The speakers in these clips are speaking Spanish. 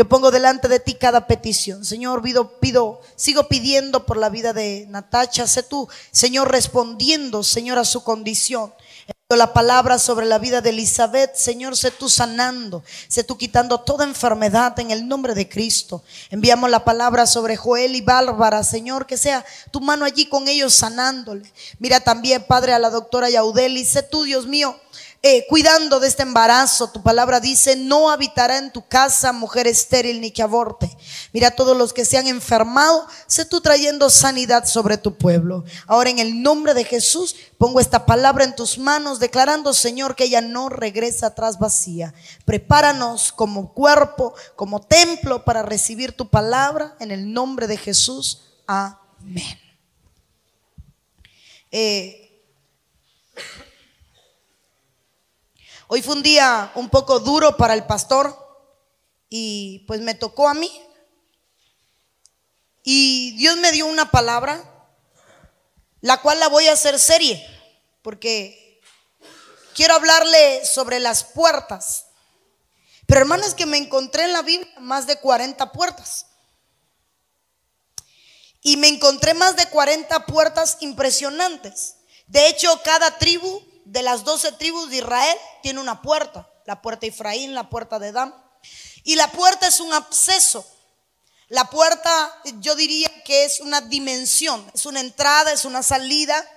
Yo pongo delante de ti cada petición. Señor, pido, pido, sigo pidiendo por la vida de Natacha. Sé tú, Señor, respondiendo, Señor, a su condición la palabra sobre la vida de Elizabeth. Señor, sé tú sanando, sé tú quitando toda enfermedad en el nombre de Cristo. Enviamos la palabra sobre Joel y Bárbara, Señor, que sea tu mano allí con ellos sanándole. Mira también, Padre, a la doctora Yaudeli. Sé tú, Dios mío, eh, cuidando de este embarazo. Tu palabra dice, no habitará en tu casa mujer estéril ni que aborte. Mira todos los que se han enfermado, sé tú trayendo sanidad sobre tu pueblo. Ahora en el nombre de Jesús pongo esta palabra en tus manos, declarando, Señor, que ella no regresa atrás vacía. Prepáranos como cuerpo, como templo para recibir tu palabra en el nombre de Jesús. Amén. Eh, Hoy fue un día un poco duro para el pastor y pues me tocó a mí. Y Dios me dio una palabra, la cual la voy a hacer serie, porque quiero hablarle sobre las puertas. Pero hermanas, que me encontré en la Biblia más de 40 puertas. Y me encontré más de 40 puertas impresionantes. De hecho, cada tribu de las doce tribus de Israel tiene una puerta, la puerta de Efraín, la puerta de Dan. Y la puerta es un acceso. La puerta yo diría que es una dimensión, es una entrada, es una salida,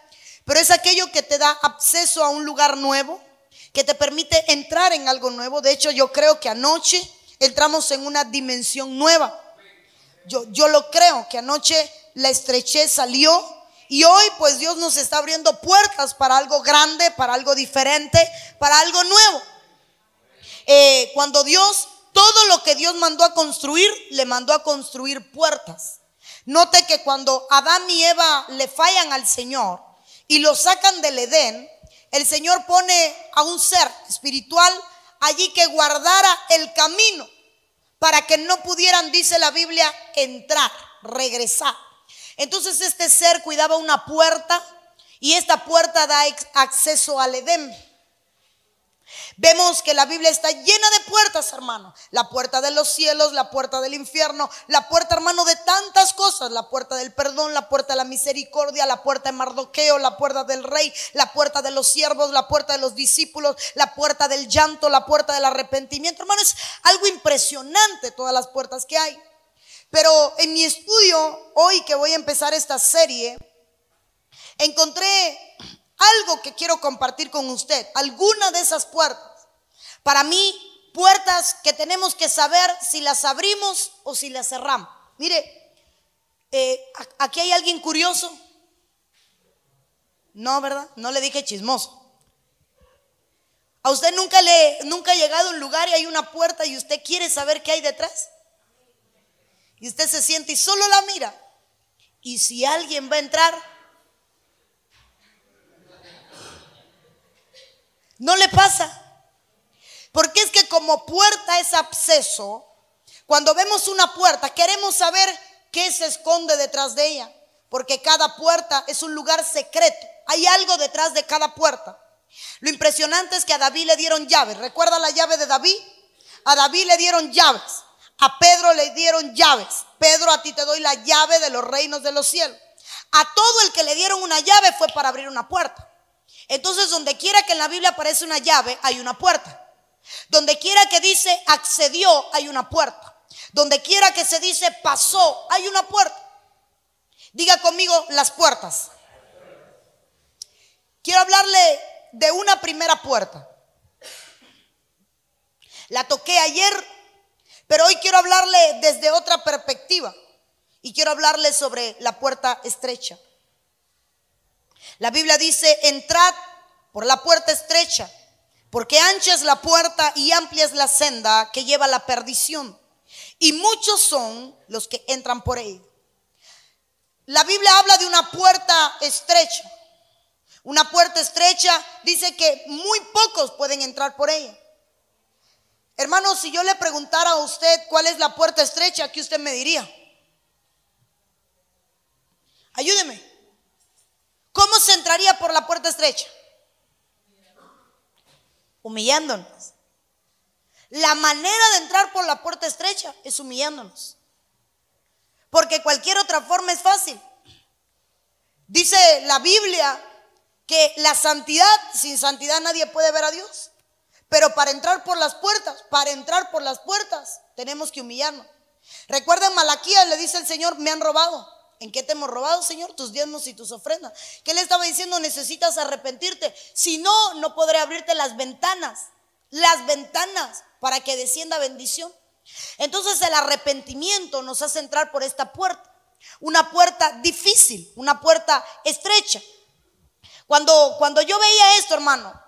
pero es aquello que te da acceso a un lugar nuevo, que te permite entrar en algo nuevo. De hecho, yo creo que anoche entramos en una dimensión nueva. Yo, yo lo creo, que anoche la estrechez salió y hoy pues Dios nos está abriendo puertas para algo grande, para algo diferente, para algo nuevo. Eh, cuando Dios, todo lo que Dios mandó a construir, le mandó a construir puertas. Note que cuando Adán y Eva le fallan al Señor y lo sacan del Edén, el Señor pone a un ser espiritual allí que guardara el camino para que no pudieran, dice la Biblia, entrar, regresar. Entonces este ser cuidaba una puerta y esta puerta da acceso al Edén. Vemos que la Biblia está llena de puertas, hermano. La puerta de los cielos, la puerta del infierno, la puerta, hermano, de tantas cosas. La puerta del perdón, la puerta de la misericordia, la puerta de Mardoqueo, la puerta del rey, la puerta de los siervos, la puerta de los discípulos, la puerta del llanto, la puerta del arrepentimiento. Hermano, es algo impresionante todas las puertas que hay. Pero en mi estudio, hoy que voy a empezar esta serie, encontré algo que quiero compartir con usted, alguna de esas puertas. Para mí, puertas que tenemos que saber si las abrimos o si las cerramos. Mire, eh, aquí hay alguien curioso. No, ¿verdad? No le dije chismoso. ¿A usted nunca le nunca ha llegado a un lugar y hay una puerta y usted quiere saber qué hay detrás? Y usted se siente y solo la mira. Y si alguien va a entrar, no le pasa. Porque es que como puerta es acceso, cuando vemos una puerta queremos saber qué se esconde detrás de ella. Porque cada puerta es un lugar secreto. Hay algo detrás de cada puerta. Lo impresionante es que a David le dieron llaves. ¿Recuerda la llave de David? A David le dieron llaves. A Pedro le dieron llaves. Pedro, a ti te doy la llave de los reinos de los cielos. A todo el que le dieron una llave fue para abrir una puerta. Entonces, donde quiera que en la Biblia aparece una llave, hay una puerta. Donde quiera que dice accedió, hay una puerta. Donde quiera que se dice pasó, hay una puerta. Diga conmigo las puertas. Quiero hablarle de una primera puerta. La toqué ayer pero hoy quiero hablarle desde otra perspectiva y quiero hablarle sobre la puerta estrecha. La Biblia dice, entrad por la puerta estrecha, porque ancha es la puerta y amplia es la senda que lleva a la perdición. Y muchos son los que entran por ella. La Biblia habla de una puerta estrecha. Una puerta estrecha dice que muy pocos pueden entrar por ella. Hermano, si yo le preguntara a usted cuál es la puerta estrecha, ¿qué usted me diría? Ayúdeme. ¿Cómo se entraría por la puerta estrecha? Humillándonos. La manera de entrar por la puerta estrecha es humillándonos. Porque cualquier otra forma es fácil. Dice la Biblia que la santidad, sin santidad nadie puede ver a Dios. Pero para entrar por las puertas, para entrar por las puertas, tenemos que humillarnos. Recuerden, Malaquías le dice el Señor, me han robado. ¿En qué te hemos robado, Señor? Tus diezmos y tus ofrendas. ¿Qué le estaba diciendo? Necesitas arrepentirte. Si no, no podré abrirte las ventanas. Las ventanas para que descienda bendición. Entonces el arrepentimiento nos hace entrar por esta puerta. Una puerta difícil, una puerta estrecha. Cuando, cuando yo veía esto, hermano,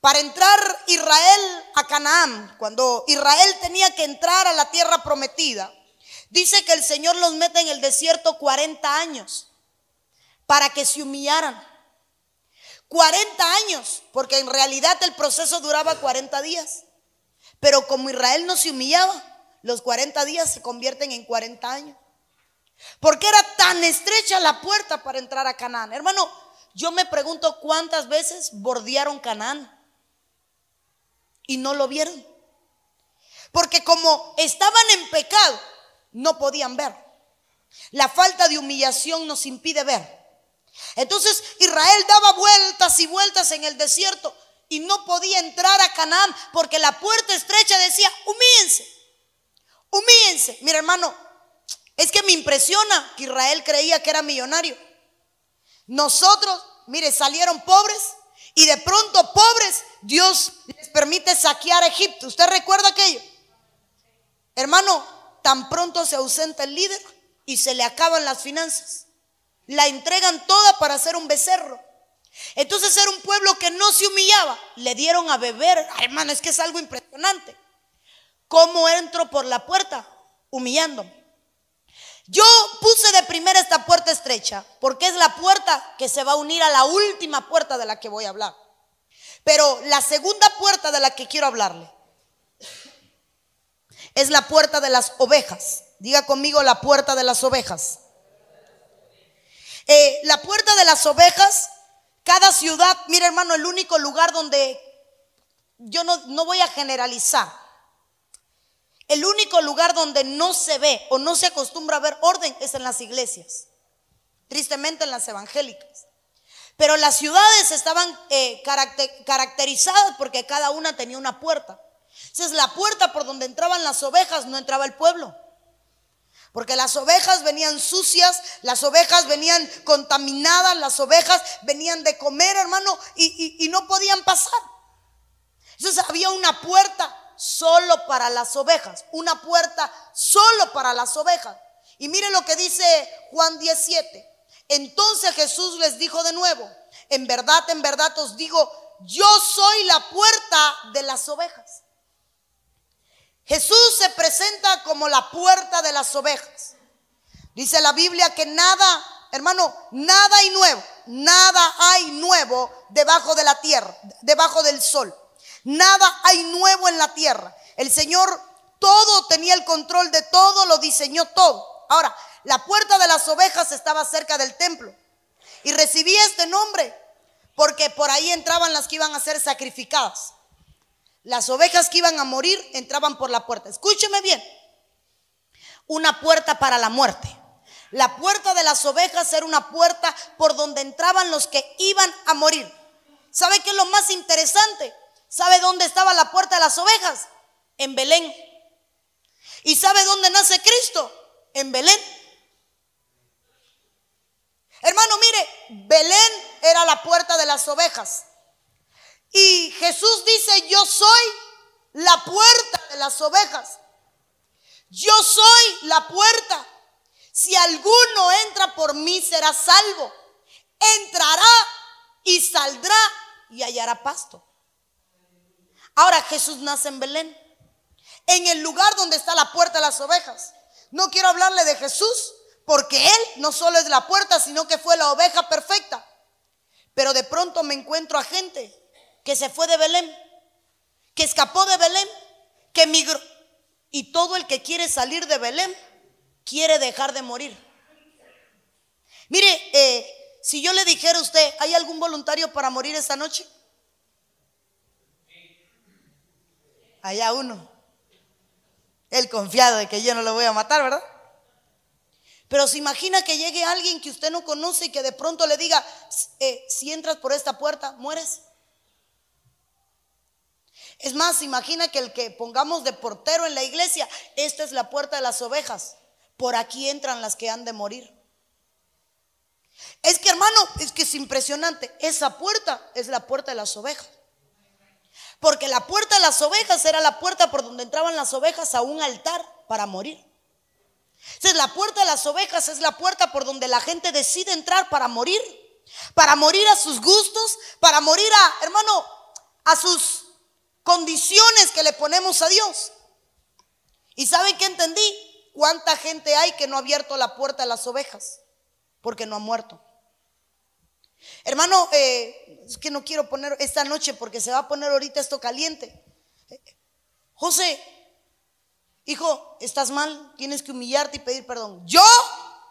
para entrar Israel a Canaán, cuando Israel tenía que entrar a la tierra prometida, dice que el Señor los mete en el desierto 40 años para que se humillaran. 40 años, porque en realidad el proceso duraba 40 días. Pero como Israel no se humillaba, los 40 días se convierten en 40 años. Porque era tan estrecha la puerta para entrar a Canaán. Hermano, yo me pregunto cuántas veces bordearon Canaán y no lo vieron. Porque como estaban en pecado, no podían ver. La falta de humillación nos impide ver. Entonces Israel daba vueltas y vueltas en el desierto y no podía entrar a Canaán porque la puerta estrecha decía, humíense, humíense. Mira hermano, es que me impresiona que Israel creía que era millonario. Nosotros, mire, salieron pobres y de pronto pobres, Dios les permite saquear a Egipto. ¿Usted recuerda aquello? Hermano, tan pronto se ausenta el líder y se le acaban las finanzas. La entregan toda para hacer un becerro. Entonces era un pueblo que no se humillaba. Le dieron a beber. hermano, es que es algo impresionante. ¿Cómo entro por la puerta? Humillándome. Yo puse de primera esta puerta estrecha porque es la puerta que se va a unir a la última puerta de la que voy a hablar. Pero la segunda puerta de la que quiero hablarle es la puerta de las ovejas. Diga conmigo la puerta de las ovejas. Eh, la puerta de las ovejas, cada ciudad, mira hermano, el único lugar donde yo no, no voy a generalizar el único lugar donde no se ve o no se acostumbra a ver orden es en las iglesias, tristemente en las evangélicas. Pero las ciudades estaban eh, caracterizadas porque cada una tenía una puerta. Entonces la puerta por donde entraban las ovejas no entraba el pueblo. Porque las ovejas venían sucias, las ovejas venían contaminadas, las ovejas venían de comer, hermano, y, y no podían pasar. Entonces había una puerta solo para las ovejas, una puerta solo para las ovejas. Y mire lo que dice Juan 17. Entonces Jesús les dijo de nuevo, en verdad, en verdad os digo, yo soy la puerta de las ovejas. Jesús se presenta como la puerta de las ovejas. Dice la Biblia que nada, hermano, nada hay nuevo, nada hay nuevo debajo de la tierra, debajo del sol. Nada hay nuevo en la tierra. El Señor todo tenía el control de todo, lo diseñó todo. Ahora, la puerta de las ovejas estaba cerca del templo y recibía este nombre porque por ahí entraban las que iban a ser sacrificadas. Las ovejas que iban a morir entraban por la puerta. Escúcheme bien. Una puerta para la muerte. La puerta de las ovejas era una puerta por donde entraban los que iban a morir. ¿Sabe qué es lo más interesante? ¿Sabe dónde estaba la puerta de las ovejas? En Belén. ¿Y sabe dónde nace Cristo? En Belén. Hermano, mire, Belén era la puerta de las ovejas. Y Jesús dice, yo soy la puerta de las ovejas. Yo soy la puerta. Si alguno entra por mí, será salvo. Entrará y saldrá y hallará pasto. Ahora Jesús nace en Belén, en el lugar donde está la puerta de las ovejas. No quiero hablarle de Jesús, porque Él no solo es la puerta, sino que fue la oveja perfecta. Pero de pronto me encuentro a gente que se fue de Belén, que escapó de Belén, que migró. Y todo el que quiere salir de Belén quiere dejar de morir. Mire, eh, si yo le dijera a usted, ¿hay algún voluntario para morir esta noche? Allá uno. Él confiado de que yo no lo voy a matar, ¿verdad? Pero se imagina que llegue alguien que usted no conoce y que de pronto le diga, eh, si entras por esta puerta, mueres. Es más, imagina que el que pongamos de portero en la iglesia, esta es la puerta de las ovejas, por aquí entran las que han de morir. Es que hermano, es que es impresionante, esa puerta es la puerta de las ovejas. Porque la puerta de las ovejas era la puerta por donde entraban las ovejas a un altar para morir. Entonces la puerta de las ovejas es la puerta por donde la gente decide entrar para morir. Para morir a sus gustos, para morir a, hermano, a sus condiciones que le ponemos a Dios. ¿Y saben qué entendí? ¿Cuánta gente hay que no ha abierto la puerta a las ovejas? Porque no ha muerto. Hermano, eh, es que no quiero poner esta noche porque se va a poner ahorita esto caliente. José, hijo, estás mal, tienes que humillarte y pedir perdón. ¿Yo?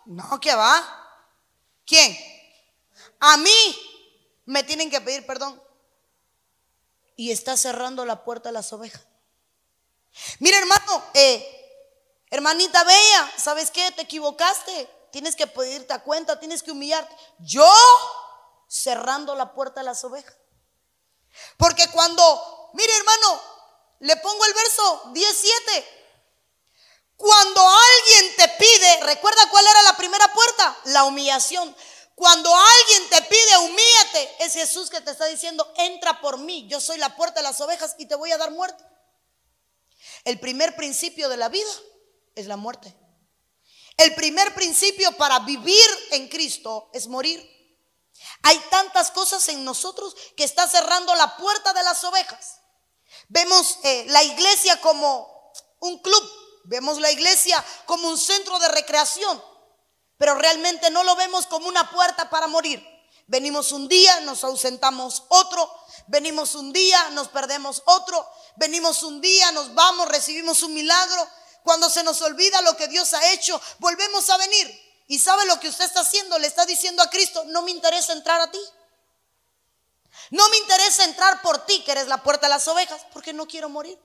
No, ¿qué va? ¿Quién? A mí me tienen que pedir perdón. Y está cerrando la puerta a las ovejas. Mira, hermano, eh, hermanita bella, ¿sabes qué? Te equivocaste. Tienes que pedirte a cuenta, tienes que humillarte. Yo cerrando la puerta a las ovejas. Porque cuando, mire hermano, le pongo el verso 17. Cuando alguien te pide, ¿recuerda cuál era la primera puerta? La humillación. Cuando alguien te pide, humíate, es Jesús que te está diciendo, entra por mí, yo soy la puerta de las ovejas y te voy a dar muerte. El primer principio de la vida es la muerte. El primer principio para vivir en Cristo es morir. Hay tantas cosas en nosotros que está cerrando la puerta de las ovejas. Vemos eh, la iglesia como un club, vemos la iglesia como un centro de recreación, pero realmente no lo vemos como una puerta para morir. Venimos un día, nos ausentamos otro, venimos un día, nos perdemos otro, venimos un día, nos vamos, recibimos un milagro. Cuando se nos olvida lo que Dios ha hecho, volvemos a venir. Y sabe lo que usted está haciendo, le está diciendo a Cristo, no me interesa entrar a ti. No me interesa entrar por ti, que eres la puerta de las ovejas, porque no quiero morir.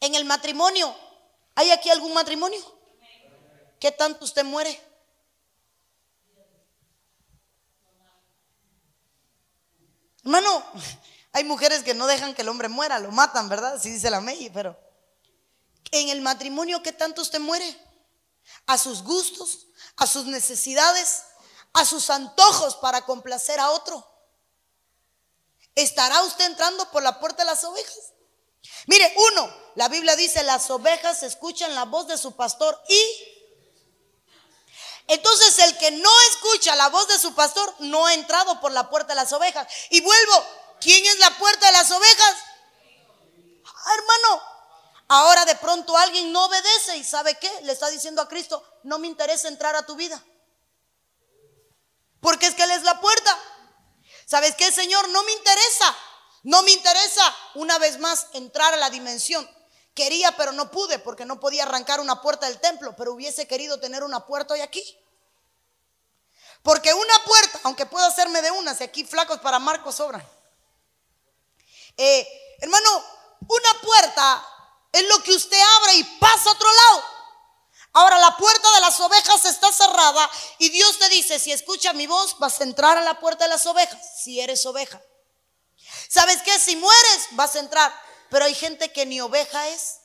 En el matrimonio, ¿hay aquí algún matrimonio? ¿Qué tanto usted muere? Hermano, hay mujeres que no dejan que el hombre muera, lo matan, ¿verdad? Así dice la May, pero en el matrimonio, ¿qué tanto usted muere? A sus gustos, a sus necesidades, a sus antojos para complacer a otro. ¿Estará usted entrando por la puerta de las ovejas? Mire, uno, la Biblia dice, las ovejas escuchan la voz de su pastor y... Entonces el que no escucha la voz de su pastor no ha entrado por la puerta de las ovejas. Y vuelvo, ¿quién es la puerta de las ovejas? Ah, hermano, Ahora de pronto alguien no obedece y sabe qué? Le está diciendo a Cristo, no me interesa entrar a tu vida. Porque es que Él es la puerta. ¿Sabes qué, Señor? No me interesa. No me interesa una vez más entrar a la dimensión. Quería, pero no pude porque no podía arrancar una puerta del templo, pero hubiese querido tener una puerta hoy aquí. Porque una puerta, aunque puedo hacerme de una, si aquí flacos para Marcos sobran. Eh, hermano, una puerta es lo que usted abre y pasa a otro lado. Ahora la puerta de las ovejas está cerrada y Dios te dice, si escucha mi voz, vas a entrar a la puerta de las ovejas, si eres oveja. ¿Sabes qué? Si mueres, vas a entrar. Pero hay gente que ni oveja es.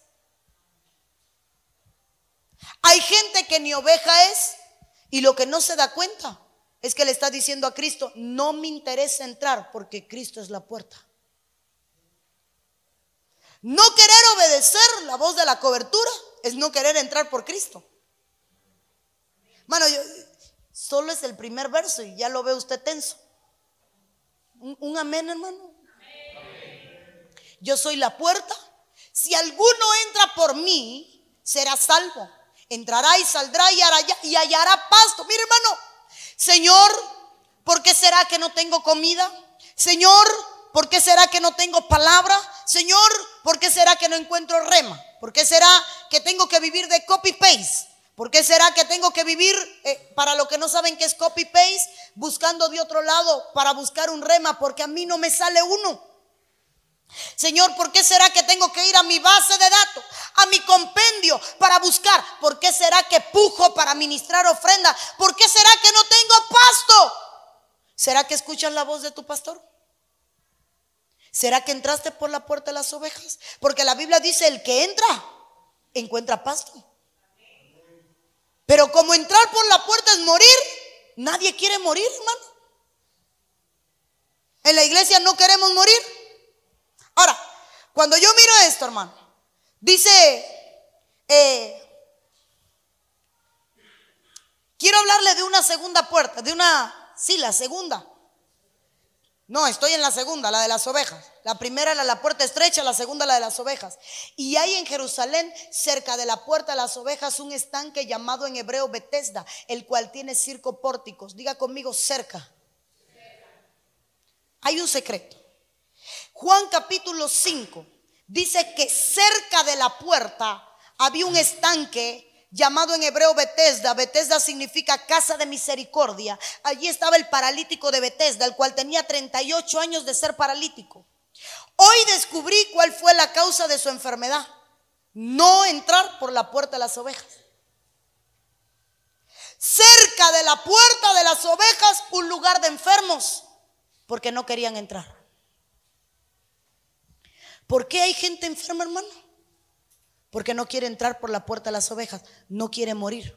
Hay gente que ni oveja es y lo que no se da cuenta es que le está diciendo a Cristo, no me interesa entrar porque Cristo es la puerta. No querer obedecer la voz de la cobertura es no querer entrar por Cristo. Bueno, solo es el primer verso y ya lo ve usted tenso. Un, amén, hermano. Yo soy la puerta. Si alguno entra por mí, será salvo. Entrará y saldrá y hará, hallará pasto. Mire, hermano, Señor, ¿por qué será que no tengo comida? Señor, ¿por qué será que no tengo palabra? Señor, ¿por qué será que no encuentro rema? ¿Por qué será que tengo que vivir de copy-paste? ¿Por qué será que tengo que vivir, eh, para los que no saben qué es copy-paste, buscando de otro lado para buscar un rema? Porque a mí no me sale uno. Señor, ¿por qué será que tengo que ir a mi base de datos, a mi compendio para buscar? ¿Por qué será que pujo para ministrar ofrenda? ¿Por qué será que no tengo pasto? ¿Será que escuchas la voz de tu pastor? ¿Será que entraste por la puerta de las ovejas? Porque la Biblia dice, el que entra, encuentra pasto. Pero como entrar por la puerta es morir, nadie quiere morir, hermano. En la iglesia no queremos morir. Ahora, cuando yo miro esto, hermano, dice, eh, quiero hablarle de una segunda puerta, de una, sí, la segunda. No, estoy en la segunda, la de las ovejas. La primera era la puerta estrecha, la segunda la de las ovejas. Y hay en Jerusalén, cerca de la puerta de las ovejas, un estanque llamado en hebreo Betesda, el cual tiene circo pórticos. Diga conmigo cerca. Hay un secreto. Juan capítulo 5 dice que cerca de la puerta había un estanque llamado en hebreo Betesda. Betesda significa casa de misericordia. Allí estaba el paralítico de Betesda, el cual tenía 38 años de ser paralítico. Hoy descubrí cuál fue la causa de su enfermedad. No entrar por la puerta de las ovejas. Cerca de la puerta de las ovejas, un lugar de enfermos, porque no querían entrar. ¿Por qué hay gente enferma, hermano? Porque no quiere entrar por la puerta de las ovejas, no quiere morir.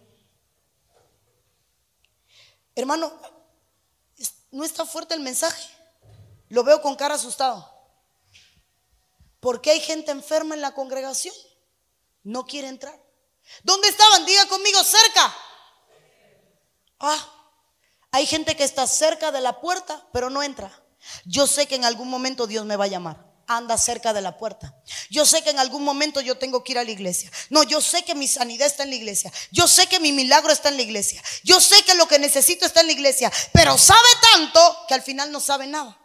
Hermano, no está fuerte el mensaje. Lo veo con cara asustado. ¿Por qué hay gente enferma en la congregación? No quiere entrar. ¿Dónde estaban? Diga conmigo, cerca. Ah, hay gente que está cerca de la puerta, pero no entra. Yo sé que en algún momento Dios me va a llamar anda cerca de la puerta. Yo sé que en algún momento yo tengo que ir a la iglesia. No, yo sé que mi sanidad está en la iglesia. Yo sé que mi milagro está en la iglesia. Yo sé que lo que necesito está en la iglesia. Pero sabe tanto que al final no sabe nada.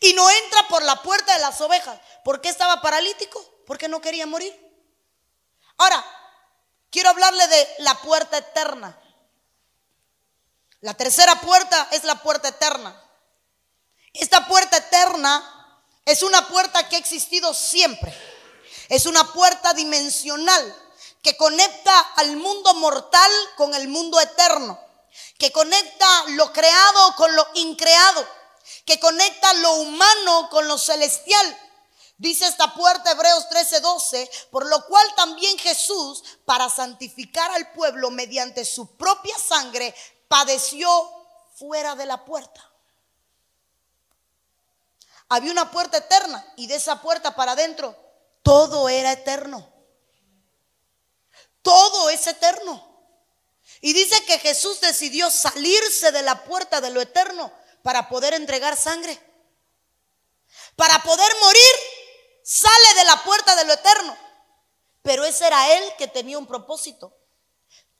Y no entra por la puerta de las ovejas. ¿Por qué estaba paralítico? Porque no quería morir. Ahora, quiero hablarle de la puerta eterna. La tercera puerta es la puerta eterna. Esta puerta eterna es una puerta que ha existido siempre. Es una puerta dimensional que conecta al mundo mortal con el mundo eterno. Que conecta lo creado con lo increado. Que conecta lo humano con lo celestial. Dice esta puerta Hebreos 13:12, por lo cual también Jesús, para santificar al pueblo mediante su propia sangre, padeció fuera de la puerta había una puerta eterna y de esa puerta para adentro todo era eterno. Todo es eterno. Y dice que Jesús decidió salirse de la puerta de lo eterno para poder entregar sangre. Para poder morir, sale de la puerta de lo eterno. Pero ese era él que tenía un propósito.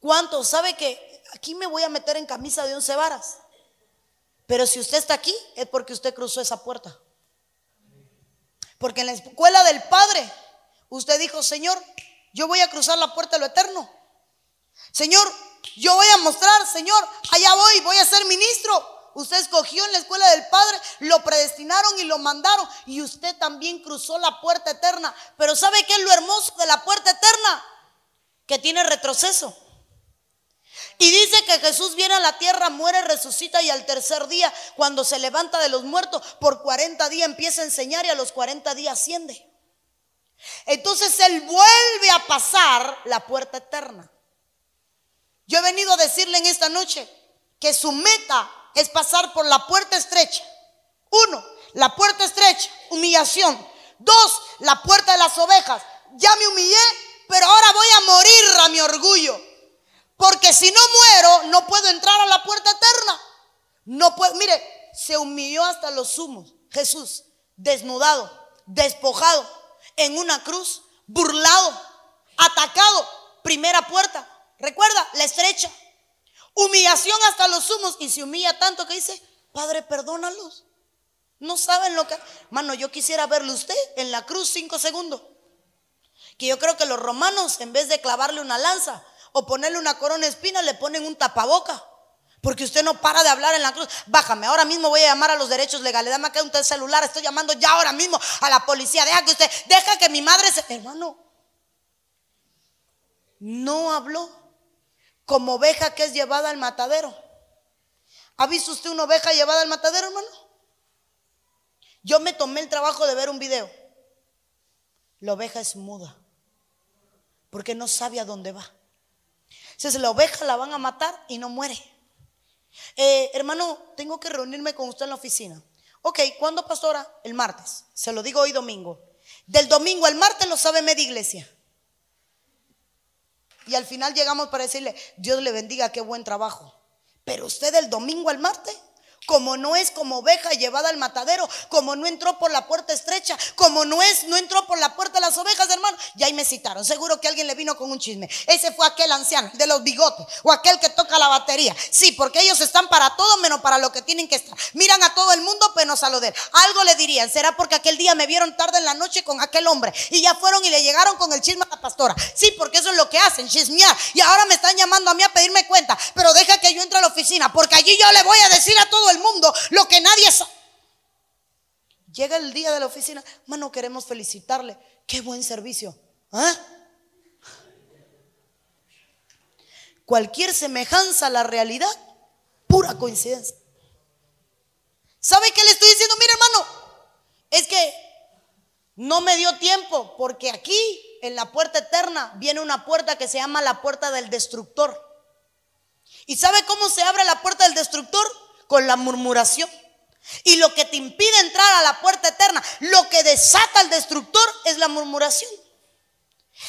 ¿Cuánto? ¿Sabe que aquí me voy a meter en camisa de once varas? Pero si usted está aquí es porque usted cruzó esa puerta. Porque en la escuela del Padre, usted dijo, Señor, yo voy a cruzar la puerta de lo eterno. Señor, yo voy a mostrar, Señor, allá voy, voy a ser ministro. Usted escogió en la escuela del Padre, lo predestinaron y lo mandaron. Y usted también cruzó la puerta eterna. Pero ¿sabe qué es lo hermoso de la puerta eterna? Que tiene retroceso. Y dice que Jesús viene a la tierra, muere, resucita y al tercer día, cuando se levanta de los muertos, por 40 días empieza a enseñar y a los 40 días asciende. Entonces Él vuelve a pasar la puerta eterna. Yo he venido a decirle en esta noche que su meta es pasar por la puerta estrecha. Uno, la puerta estrecha, humillación. Dos, la puerta de las ovejas. Ya me humillé, pero ahora voy a morir a mi orgullo. Porque si no muero, no puedo entrar a la puerta eterna. No puedo, mire, se humilló hasta los sumos. Jesús, desnudado, despojado, en una cruz, burlado, atacado. Primera puerta. Recuerda, la estrecha. Humillación hasta los sumos. Y se humilla tanto que dice, Padre, perdónalos. No saben lo que... Mano, yo quisiera verlo usted en la cruz cinco segundos. Que yo creo que los romanos, en vez de clavarle una lanza, o ponerle una corona espina, le ponen un tapaboca. Porque usted no para de hablar en la cruz. Bájame, ahora mismo voy a llamar a los derechos legales. Dame acá un celular. Estoy llamando ya ahora mismo a la policía. Deja que usted, deja que mi madre se. Hermano, no habló como oveja que es llevada al matadero. ¿Ha visto usted una oveja llevada al matadero, hermano? Yo me tomé el trabajo de ver un video. La oveja es muda porque no sabe a dónde va. Si la oveja la van a matar y no muere. Eh, hermano, tengo que reunirme con usted en la oficina. Ok, ¿cuándo, pastora? El martes. Se lo digo hoy domingo. Del domingo al martes lo sabe media iglesia. Y al final llegamos para decirle, Dios le bendiga, qué buen trabajo. Pero usted del domingo al martes como no es como oveja llevada al matadero, como no entró por la puerta estrecha, como no es, no entró por la puerta de las ovejas, hermano. Ya ahí me citaron. Seguro que alguien le vino con un chisme. Ese fue aquel anciano de los bigotes o aquel que toca la batería. Sí, porque ellos están para todo menos para lo que tienen que estar. Miran a todo el mundo, pero no a lo de él. Algo le dirían. Será porque aquel día me vieron tarde en la noche con aquel hombre y ya fueron y le llegaron con el chisme a la pastora. Sí, porque eso es lo que hacen, chismear. Y ahora me están llamando a mí a pedirme cuenta. Pero deja que yo entre a la oficina, porque allí yo le voy a decir a todo el mundo lo que nadie sabe. Llega el día de la oficina, mano, queremos felicitarle. Qué buen servicio. ¿Ah? Cualquier semejanza a la realidad, pura coincidencia. ¿Sabe qué le estoy diciendo? Mira, hermano, es que no me dio tiempo porque aquí en la puerta eterna viene una puerta que se llama la puerta del destructor. ¿Y sabe cómo se abre la puerta del destructor? Con la murmuración. Y lo que te impide entrar a la puerta eterna, lo que desata al destructor es la murmuración.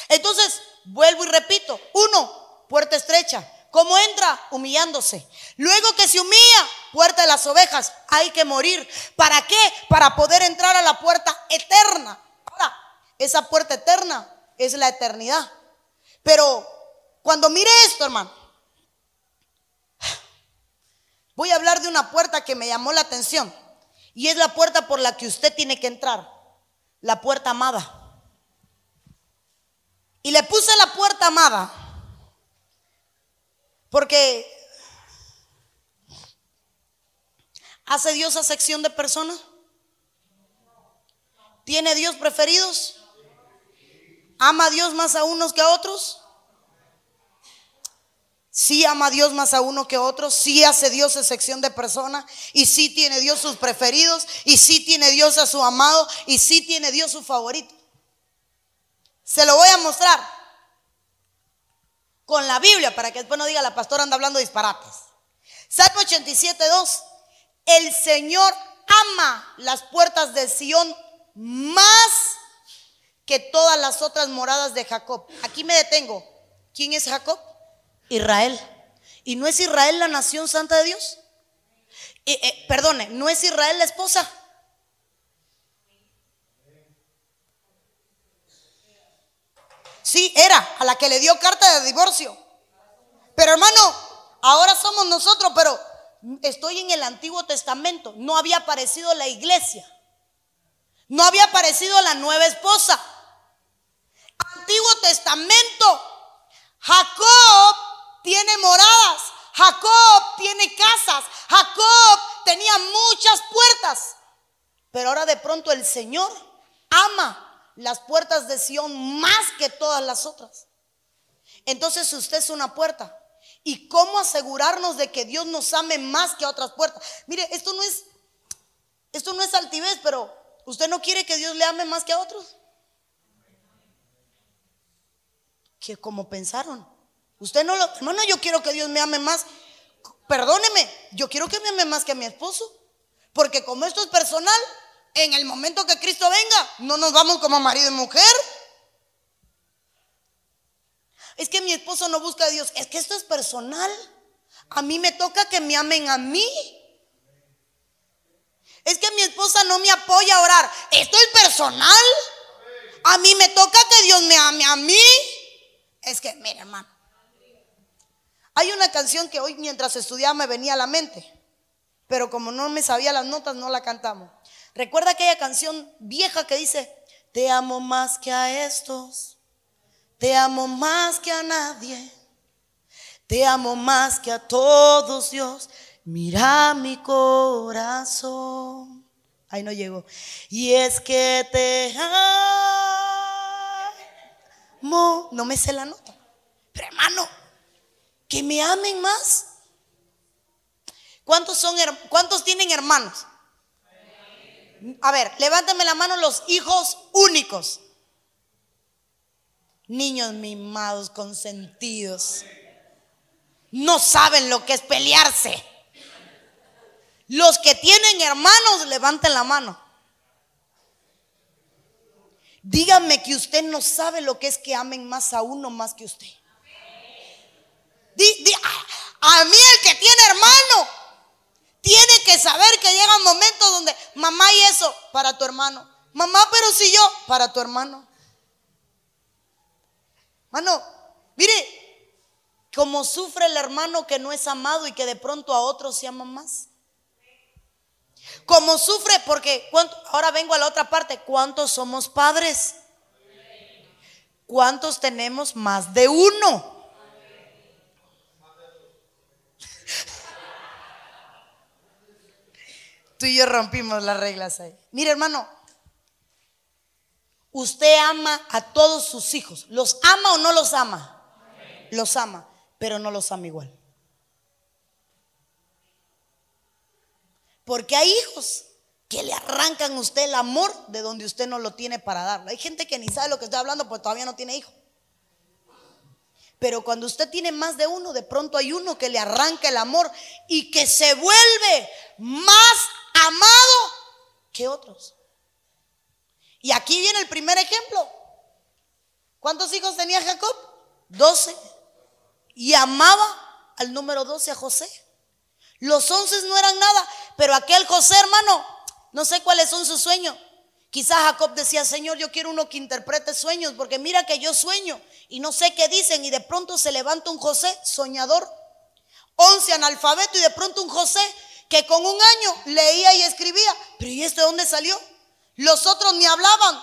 Entonces, vuelvo y repito, uno, puerta estrecha. ¿Cómo entra? Humillándose. Luego que se humilla, puerta de las ovejas, hay que morir. ¿Para qué? Para poder entrar a la puerta eterna. Ahora, esa puerta eterna es la eternidad. Pero cuando mire esto, hermano, Voy a hablar de una puerta que me llamó la atención. Y es la puerta por la que usted tiene que entrar. La puerta amada. Y le puse la puerta amada. Porque ¿hace Dios sección de personas? ¿Tiene Dios preferidos? ¿Ama a Dios más a unos que a otros? Sí ama a Dios más a uno que a otro, sí hace Dios excepción de persona, y sí tiene Dios sus preferidos, y sí tiene Dios a su amado, y sí tiene Dios su favorito. Se lo voy a mostrar con la Biblia para que después no diga la pastora anda hablando disparates. Salmo 87, 2. El Señor ama las puertas de Sión más que todas las otras moradas de Jacob. Aquí me detengo. ¿Quién es Jacob? Israel. ¿Y no es Israel la nación santa de Dios? Eh, perdone, ¿no es Israel la esposa? Sí, era a la que le dio carta de divorcio. Pero hermano, ahora somos nosotros, pero estoy en el Antiguo Testamento. No había aparecido la iglesia. No había aparecido la nueva esposa. Antiguo Testamento. Jacob tiene moradas. Jacob tiene casas. Jacob tenía muchas puertas. Pero ahora de pronto el Señor ama las puertas de Sión más que todas las otras. Entonces usted es una puerta. ¿Y cómo asegurarnos de que Dios nos ame más que a otras puertas? Mire, esto no es esto no es altivez, pero usted no quiere que Dios le ame más que a otros. Que como pensaron. Usted no lo, hermano, yo quiero que Dios me ame más. Perdóneme, yo quiero que me ame más que a mi esposo. Porque como esto es personal, en el momento que Cristo venga, no nos vamos como marido y mujer. Es que mi esposo no busca a Dios. Es que esto es personal. A mí me toca que me amen a mí. Es que mi esposa no me apoya a orar. Esto es personal. A mí me toca que Dios me ame a mí. Es que, mire, hermano. Hay una canción que hoy mientras estudiaba me venía a la mente, pero como no me sabía las notas no la cantamos. Recuerda aquella canción vieja que dice, te amo más que a estos, te amo más que a nadie, Te amo más que a todos, Dios. Mira mi corazón. Ahí no llegó. Y es que te amo. No me sé la nota. Pero hermano, que me amen más. ¿Cuántos, son, ¿Cuántos tienen hermanos? A ver, levántame la mano los hijos únicos. Niños mimados, consentidos. No saben lo que es pelearse. Los que tienen hermanos, levanten la mano. Dígame que usted no sabe lo que es que amen más a uno más que usted. A mí el que tiene hermano tiene que saber que llega un momento donde mamá y eso para tu hermano. Mamá, pero si yo, para tu hermano. Mano, mire, cómo sufre el hermano que no es amado y que de pronto a otros se ama más. Como sufre, porque ahora vengo a la otra parte, ¿cuántos somos padres? ¿Cuántos tenemos más de uno? Tú y yo rompimos las reglas ahí. Mire, hermano, usted ama a todos sus hijos. ¿Los ama o no los ama? Los ama, pero no los ama igual. Porque hay hijos que le arrancan a usted el amor de donde usted no lo tiene para darlo. Hay gente que ni sabe lo que estoy hablando porque todavía no tiene hijo. Pero cuando usted tiene más de uno, de pronto hay uno que le arranca el amor y que se vuelve más amado que otros. Y aquí viene el primer ejemplo. ¿Cuántos hijos tenía Jacob? Doce. Y amaba al número doce a José. Los once no eran nada, pero aquel José, hermano, no sé cuáles son sus sueños. Quizás Jacob decía, Señor, yo quiero uno que interprete sueños, porque mira que yo sueño y no sé qué dicen. Y de pronto se levanta un José soñador, once analfabeto, y de pronto un José que con un año leía y escribía. Pero ¿y esto de dónde salió? Los otros ni hablaban,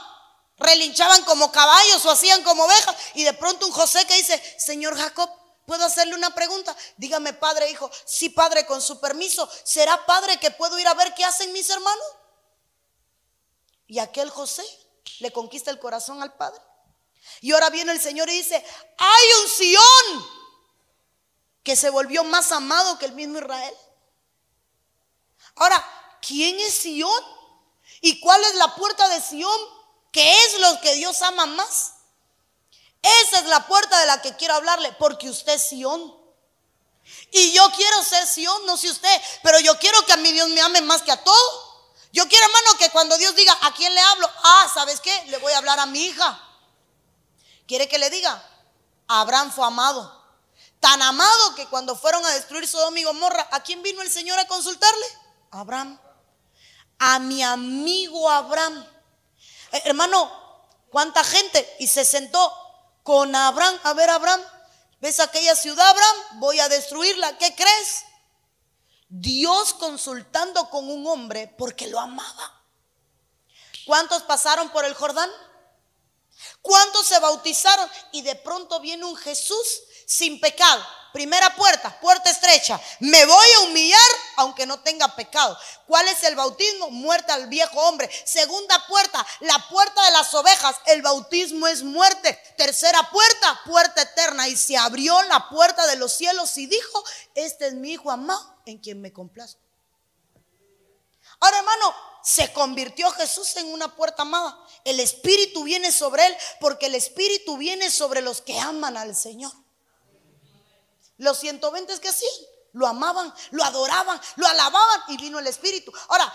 relinchaban como caballos o hacían como ovejas. Y de pronto un José que dice, Señor Jacob, ¿Puedo hacerle una pregunta? Dígame, padre, hijo. Sí, padre, con su permiso. ¿Será padre que puedo ir a ver qué hacen mis hermanos? Y aquel José le conquista el corazón al padre. Y ahora viene el Señor y dice, hay un Sión que se volvió más amado que el mismo Israel. Ahora, ¿quién es Sión? ¿Y cuál es la puerta de Sión? ¿Qué es lo que Dios ama más? Esa es la puerta de la que quiero hablarle, porque usted es Sión. Y yo quiero ser Sión, no sé usted, pero yo quiero que a mi Dios me ame más que a todo. Yo quiero, hermano, que cuando Dios diga, ¿a quién le hablo? Ah, ¿sabes qué? Le voy a hablar a mi hija. ¿Quiere que le diga? Abraham fue amado. Tan amado que cuando fueron a destruir Sodoma y Gomorra, ¿a quién vino el Señor a consultarle? Abraham. A mi amigo Abraham. Eh, hermano, ¿cuánta gente? Y se sentó con Abraham. A ver, Abraham, ¿ves aquella ciudad, Abraham? Voy a destruirla. ¿Qué crees? Dios consultando con un hombre porque lo amaba. ¿Cuántos pasaron por el Jordán? ¿Cuántos se bautizaron? Y de pronto viene un Jesús sin pecado. Primera puerta, puerta estrecha. Me voy a humillar aunque no tenga pecado. ¿Cuál es el bautismo? Muerte al viejo hombre. Segunda puerta, la puerta de las ovejas. El bautismo es muerte. Tercera puerta, puerta eterna. Y se abrió la puerta de los cielos y dijo, este es mi hijo amado en quien me complazco. Ahora hermano, se convirtió Jesús en una puerta amada. El Espíritu viene sobre él porque el Espíritu viene sobre los que aman al Señor. Los 120 que hacían, lo amaban, lo adoraban, lo alababan y vino el Espíritu. Ahora,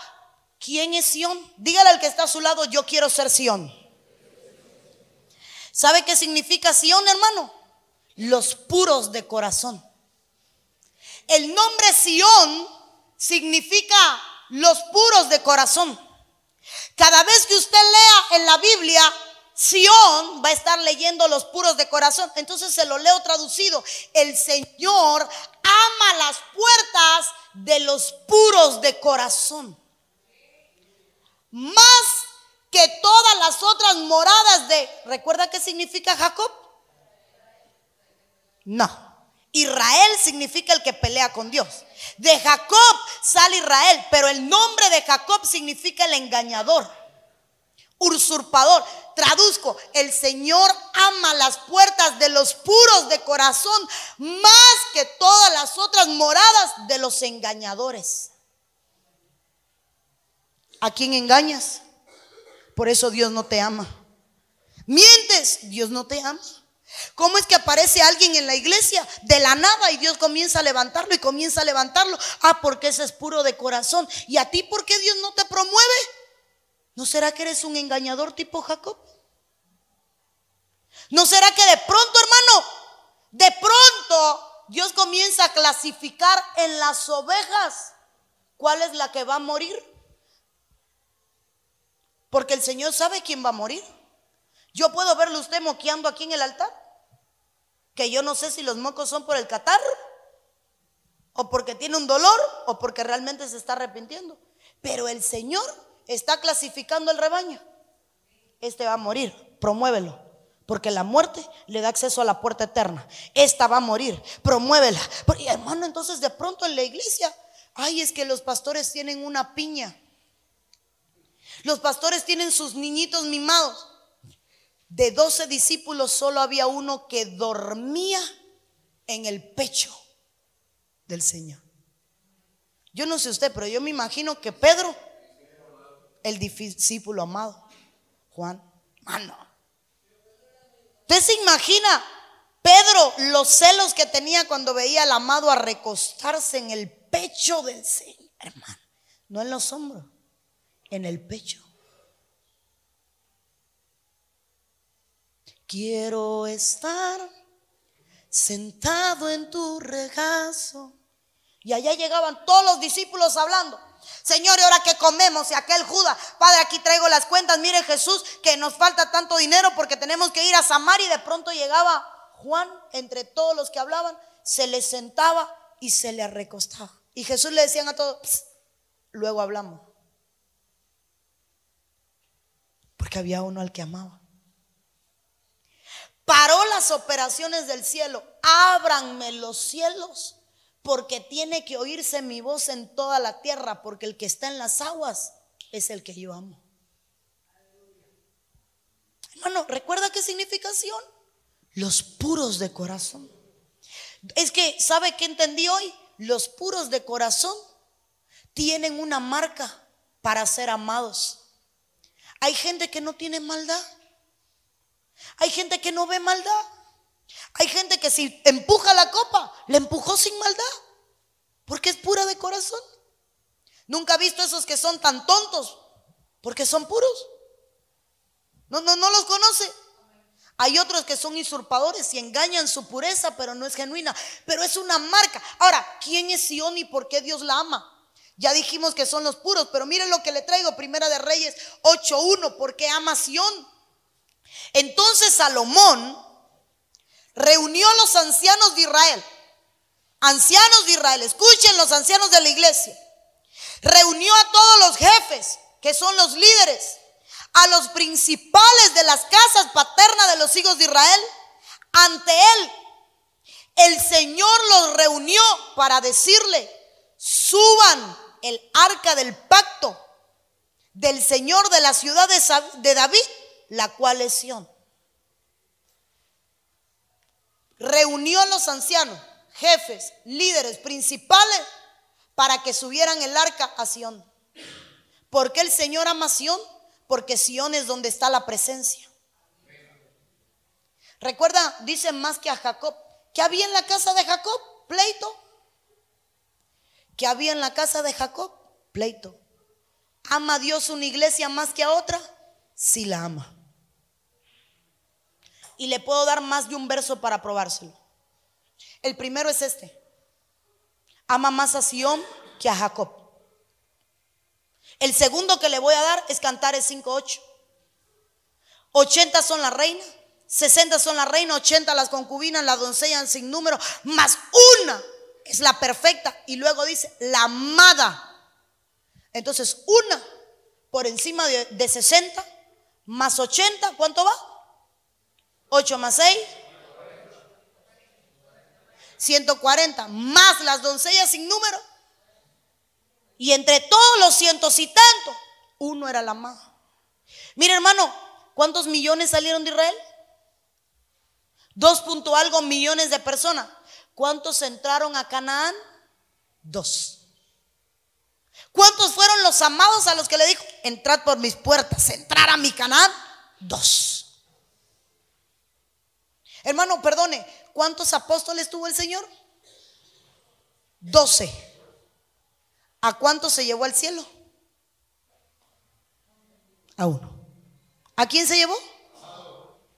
¿quién es Sión? Dígale al que está a su lado, yo quiero ser Sión. ¿Sabe qué significa Sión, hermano? Los puros de corazón. El nombre Sión significa los puros de corazón. Cada vez que usted lea en la Biblia Sión va a estar leyendo los puros de corazón. Entonces se lo leo traducido. El Señor ama las puertas de los puros de corazón. Más que todas las otras moradas de... ¿Recuerda qué significa Jacob? No. Israel significa el que pelea con Dios. De Jacob sale Israel, pero el nombre de Jacob significa el engañador, usurpador. Traduzco, el Señor ama las puertas de los puros de corazón más que todas las otras moradas de los engañadores. ¿A quién engañas? Por eso Dios no te ama. Mientes, Dios no te ama. ¿Cómo es que aparece alguien en la iglesia de la nada y Dios comienza a levantarlo y comienza a levantarlo? Ah, porque ese es puro de corazón. ¿Y a ti por qué Dios no te promueve? ¿No será que eres un engañador tipo Jacob? ¿No será que de pronto, hermano, de pronto Dios comienza a clasificar en las ovejas cuál es la que va a morir? Porque el Señor sabe quién va a morir. Yo puedo verlo usted moqueando aquí en el altar. Que yo no sé si los mocos son por el catarro, o porque tiene un dolor, o porque realmente se está arrepintiendo. Pero el Señor está clasificando el rebaño. Este va a morir, promuévelo. Porque la muerte le da acceso a la puerta eterna. Esta va a morir, promuévela. Pero, hermano, entonces de pronto en la iglesia, ay, es que los pastores tienen una piña. Los pastores tienen sus niñitos mimados. De doce discípulos solo había uno que dormía en el pecho del Señor. Yo no sé usted, pero yo me imagino que Pedro, el discípulo amado, Juan, mano. ¿Usted se imagina, Pedro, los celos que tenía cuando veía al amado a recostarse en el pecho del Señor, hermano? No en los hombros, en el pecho. Quiero estar sentado en tu regazo. Y allá llegaban todos los discípulos hablando. Señor, ¿y ahora qué comemos? Y aquel Judas, Padre, aquí traigo las cuentas. Mire Jesús, que nos falta tanto dinero porque tenemos que ir a Samaria. Y de pronto llegaba Juan, entre todos los que hablaban, se le sentaba y se le recostaba. Y Jesús le decían a todos, luego hablamos. Porque había uno al que amaba paró las operaciones del cielo. Ábranme los cielos, porque tiene que oírse mi voz en toda la tierra, porque el que está en las aguas es el que yo amo. Hermano, ¿recuerda qué significación? Los puros de corazón. Es que, ¿sabe qué entendí hoy? Los puros de corazón tienen una marca para ser amados. Hay gente que no tiene maldad. Hay gente que no ve maldad. Hay gente que si empuja la copa, le empujó sin maldad, porque es pura de corazón. Nunca he visto esos que son tan tontos, porque son puros. No, no, no los conoce. Hay otros que son usurpadores y engañan su pureza, pero no es genuina. Pero es una marca. Ahora, ¿quién es Sion y por qué Dios la ama? Ya dijimos que son los puros, pero miren lo que le traigo, Primera de Reyes 8.1, porque ama Sion. Entonces Salomón reunió a los ancianos de Israel. Ancianos de Israel, escuchen los ancianos de la iglesia. Reunió a todos los jefes, que son los líderes, a los principales de las casas paternas de los hijos de Israel, ante él. El Señor los reunió para decirle, suban el arca del pacto del Señor de la ciudad de David la cual es. Reunió a los ancianos, jefes, líderes, principales, para que subieran el arca a Sión. ¿Por qué el Señor ama Sión? Porque Sión es donde está la presencia. Recuerda, dicen más que a Jacob. ¿Qué había en la casa de Jacob? Pleito. ¿Qué había en la casa de Jacob? Pleito. ¿Ama Dios una iglesia más que a otra? Sí la ama. Y le puedo dar más de un verso para probárselo. El primero es este. Ama más a Sión que a Jacob. El segundo que le voy a dar es Cantares 5.8. 80 son la reina, 60 son la reina, 80 las concubinas, la doncella sin número, más una es la perfecta. Y luego dice, la amada. Entonces, una por encima de, de 60 más 80, ¿cuánto va? 8 más 6. 140, más las doncellas sin número. Y entre todos los cientos y tantos, uno era la amada. Mire hermano, ¿cuántos millones salieron de Israel? Dos punto algo millones de personas. ¿Cuántos entraron a Canaán? Dos. ¿Cuántos fueron los amados a los que le dijo, entrad por mis puertas, entrar a mi Canaán? Dos. Hermano, perdone, ¿cuántos apóstoles tuvo el Señor? Doce. ¿A cuántos se llevó al cielo? A uno. ¿A quién se llevó?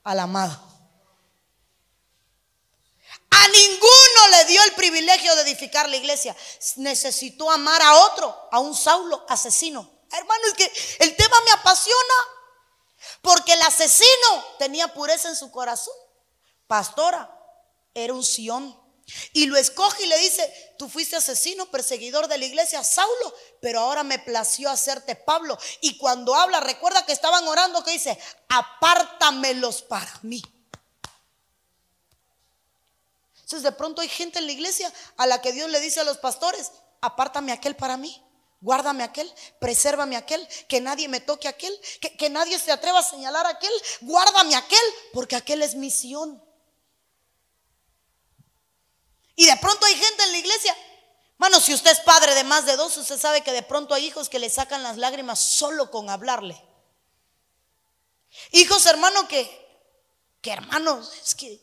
Al amado. A ninguno le dio el privilegio de edificar la iglesia. Necesitó amar a otro, a un Saulo asesino. Hermano, es que el tema me apasiona. Porque el asesino tenía pureza en su corazón. Pastora, era un Sión. Y lo escoge y le dice, tú fuiste asesino, perseguidor de la iglesia, Saulo, pero ahora me plació hacerte Pablo. Y cuando habla, recuerda que estaban orando, que dice, apártamelos para mí. Entonces de pronto hay gente en la iglesia a la que Dios le dice a los pastores, apártame aquel para mí. Guárdame aquel, presérvame aquel, que nadie me toque aquel, que, que nadie se atreva a señalar aquel, guárdame aquel, porque aquel es misión. Y de pronto hay gente en la iglesia. Mano, si usted es padre de más de dos, usted sabe que de pronto hay hijos que le sacan las lágrimas solo con hablarle. Hijos, hermano, que, que hermanos, es que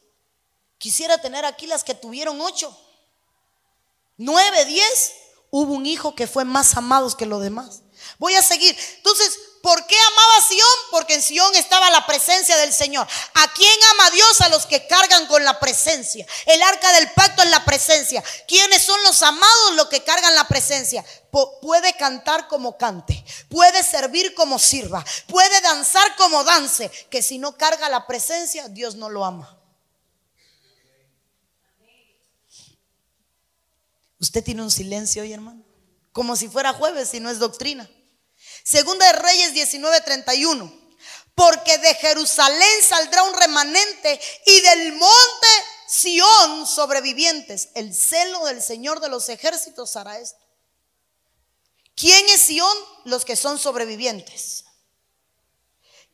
quisiera tener aquí las que tuvieron ocho, nueve, diez. Hubo un hijo que fue más amado que los demás. Voy a seguir. Entonces, ¿Por qué amaba Sión? Porque en Sión estaba la presencia del Señor. ¿A quién ama Dios? A los que cargan con la presencia. El arca del pacto es la presencia. ¿Quiénes son los amados? Los que cargan la presencia. puede cantar como cante, puede servir como sirva, puede danzar como dance, que si no carga la presencia, Dios no lo ama. Usted tiene un silencio hoy, hermano, como si fuera jueves y no es doctrina. Segunda de Reyes 19:31. Porque de Jerusalén saldrá un remanente y del monte Sión sobrevivientes. El celo del Señor de los ejércitos hará esto. ¿Quién es Sión? Los que son sobrevivientes.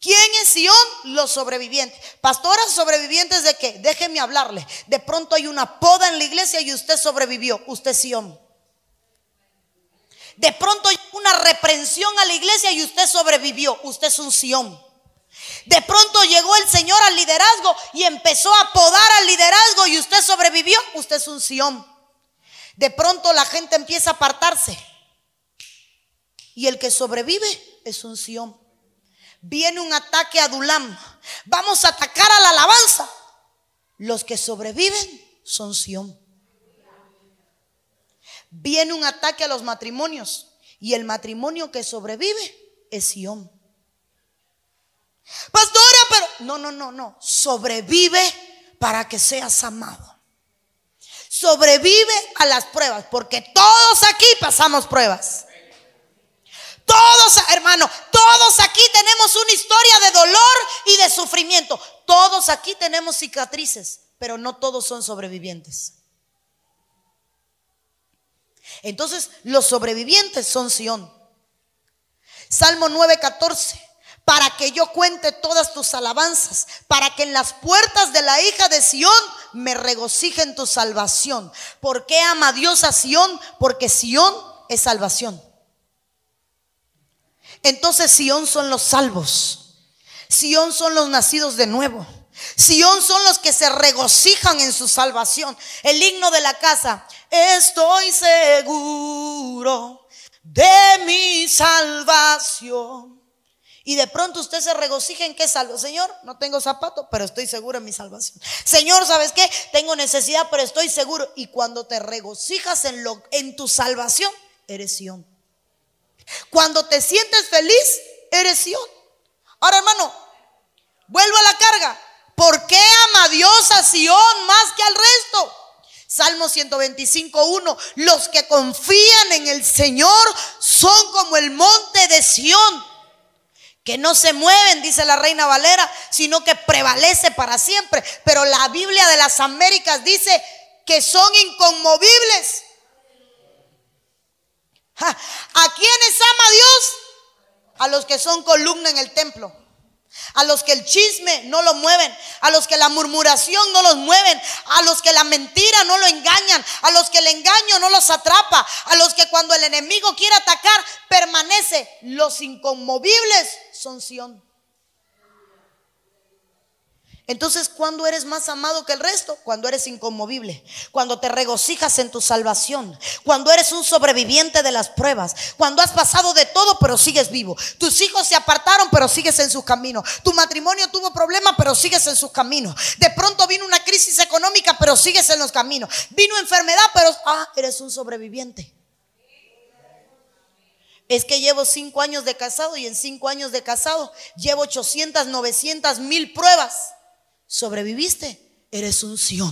¿Quién es Sión? Los sobrevivientes. Pastoras sobrevivientes de qué? Déjeme hablarle. De pronto hay una poda en la iglesia y usted sobrevivió. Usted es Sión. De pronto una reprensión a la iglesia y usted sobrevivió. Usted es un Sión. De pronto llegó el Señor al liderazgo y empezó a podar al liderazgo y usted sobrevivió. Usted es un Sión. De pronto la gente empieza a apartarse. Y el que sobrevive es un Sión. Viene un ataque a Dulam. Vamos a atacar a la alabanza. Los que sobreviven son Sión viene un ataque a los matrimonios y el matrimonio que sobrevive es Sión. Pastora, pero no, no, no, no, sobrevive para que seas amado. Sobrevive a las pruebas, porque todos aquí pasamos pruebas. Todos, hermano, todos aquí tenemos una historia de dolor y de sufrimiento. Todos aquí tenemos cicatrices, pero no todos son sobrevivientes. Entonces, los sobrevivientes son Sión. Salmo 9:14. Para que yo cuente todas tus alabanzas, para que en las puertas de la hija de Sión me regocije en tu salvación. ¿Por qué ama Dios a Sión? Porque Sión es salvación. Entonces Sión son los salvos. Sión son los nacidos de nuevo. Sión son los que se regocijan en su salvación. El himno de la casa, estoy seguro de mi salvación. Y de pronto usted se regocija en qué salvo. Señor, no tengo zapato, pero estoy seguro en mi salvación. Señor, ¿sabes qué? Tengo necesidad, pero estoy seguro. Y cuando te regocijas en, lo, en tu salvación, eres Sión. Cuando te sientes feliz, eres Sión. Ahora, hermano, vuelvo a la carga. ¿Por qué ama Dios a Sión más que al resto? Salmo 125, 1. Los que confían en el Señor son como el monte de Sión, que no se mueven, dice la reina Valera, sino que prevalece para siempre. Pero la Biblia de las Américas dice que son inconmovibles. ¿A quiénes ama Dios? A los que son columna en el templo. A los que el chisme no lo mueven, a los que la murmuración no los mueven, a los que la mentira no lo engañan, a los que el engaño no los atrapa, a los que cuando el enemigo quiere atacar permanece. Los inconmovibles son Sión. Entonces, ¿cuándo eres más amado que el resto? Cuando eres inconmovible, cuando te regocijas en tu salvación, cuando eres un sobreviviente de las pruebas, cuando has pasado de todo pero sigues vivo. Tus hijos se apartaron pero sigues en sus caminos. Tu matrimonio tuvo problemas pero sigues en sus caminos. De pronto vino una crisis económica pero sigues en los caminos. Vino enfermedad pero, ah, eres un sobreviviente. Es que llevo cinco años de casado y en cinco años de casado llevo 800, 900, mil pruebas sobreviviste, eres un Sión.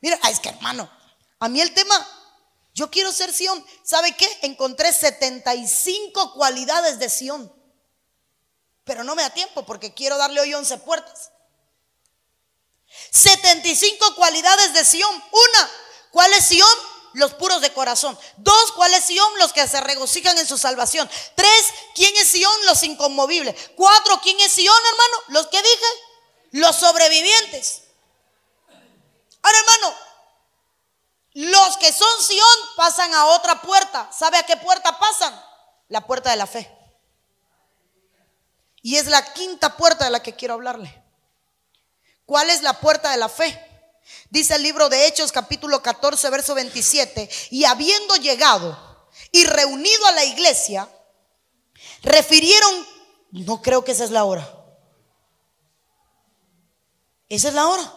Mira, es que hermano, a mí el tema, yo quiero ser Sión. ¿Sabe qué? Encontré 75 cualidades de Sión. Pero no me da tiempo porque quiero darle hoy 11 puertas. 75 cualidades de Sión. Una, ¿cuál es Sión? Los puros de corazón. Dos, ¿cuál es Sión? Los que se regocijan en su salvación. Tres, ¿quién es Sión? Los inconmovibles. Cuatro, ¿quién es Sión, hermano? Los que dije, los sobrevivientes. Ahora, hermano, los que son Sión pasan a otra puerta. ¿Sabe a qué puerta pasan? La puerta de la fe. Y es la quinta puerta de la que quiero hablarle. ¿Cuál es la puerta de la fe? Dice el libro de Hechos capítulo 14, verso 27, y habiendo llegado y reunido a la iglesia, refirieron, no creo que esa es la hora. Esa es la hora.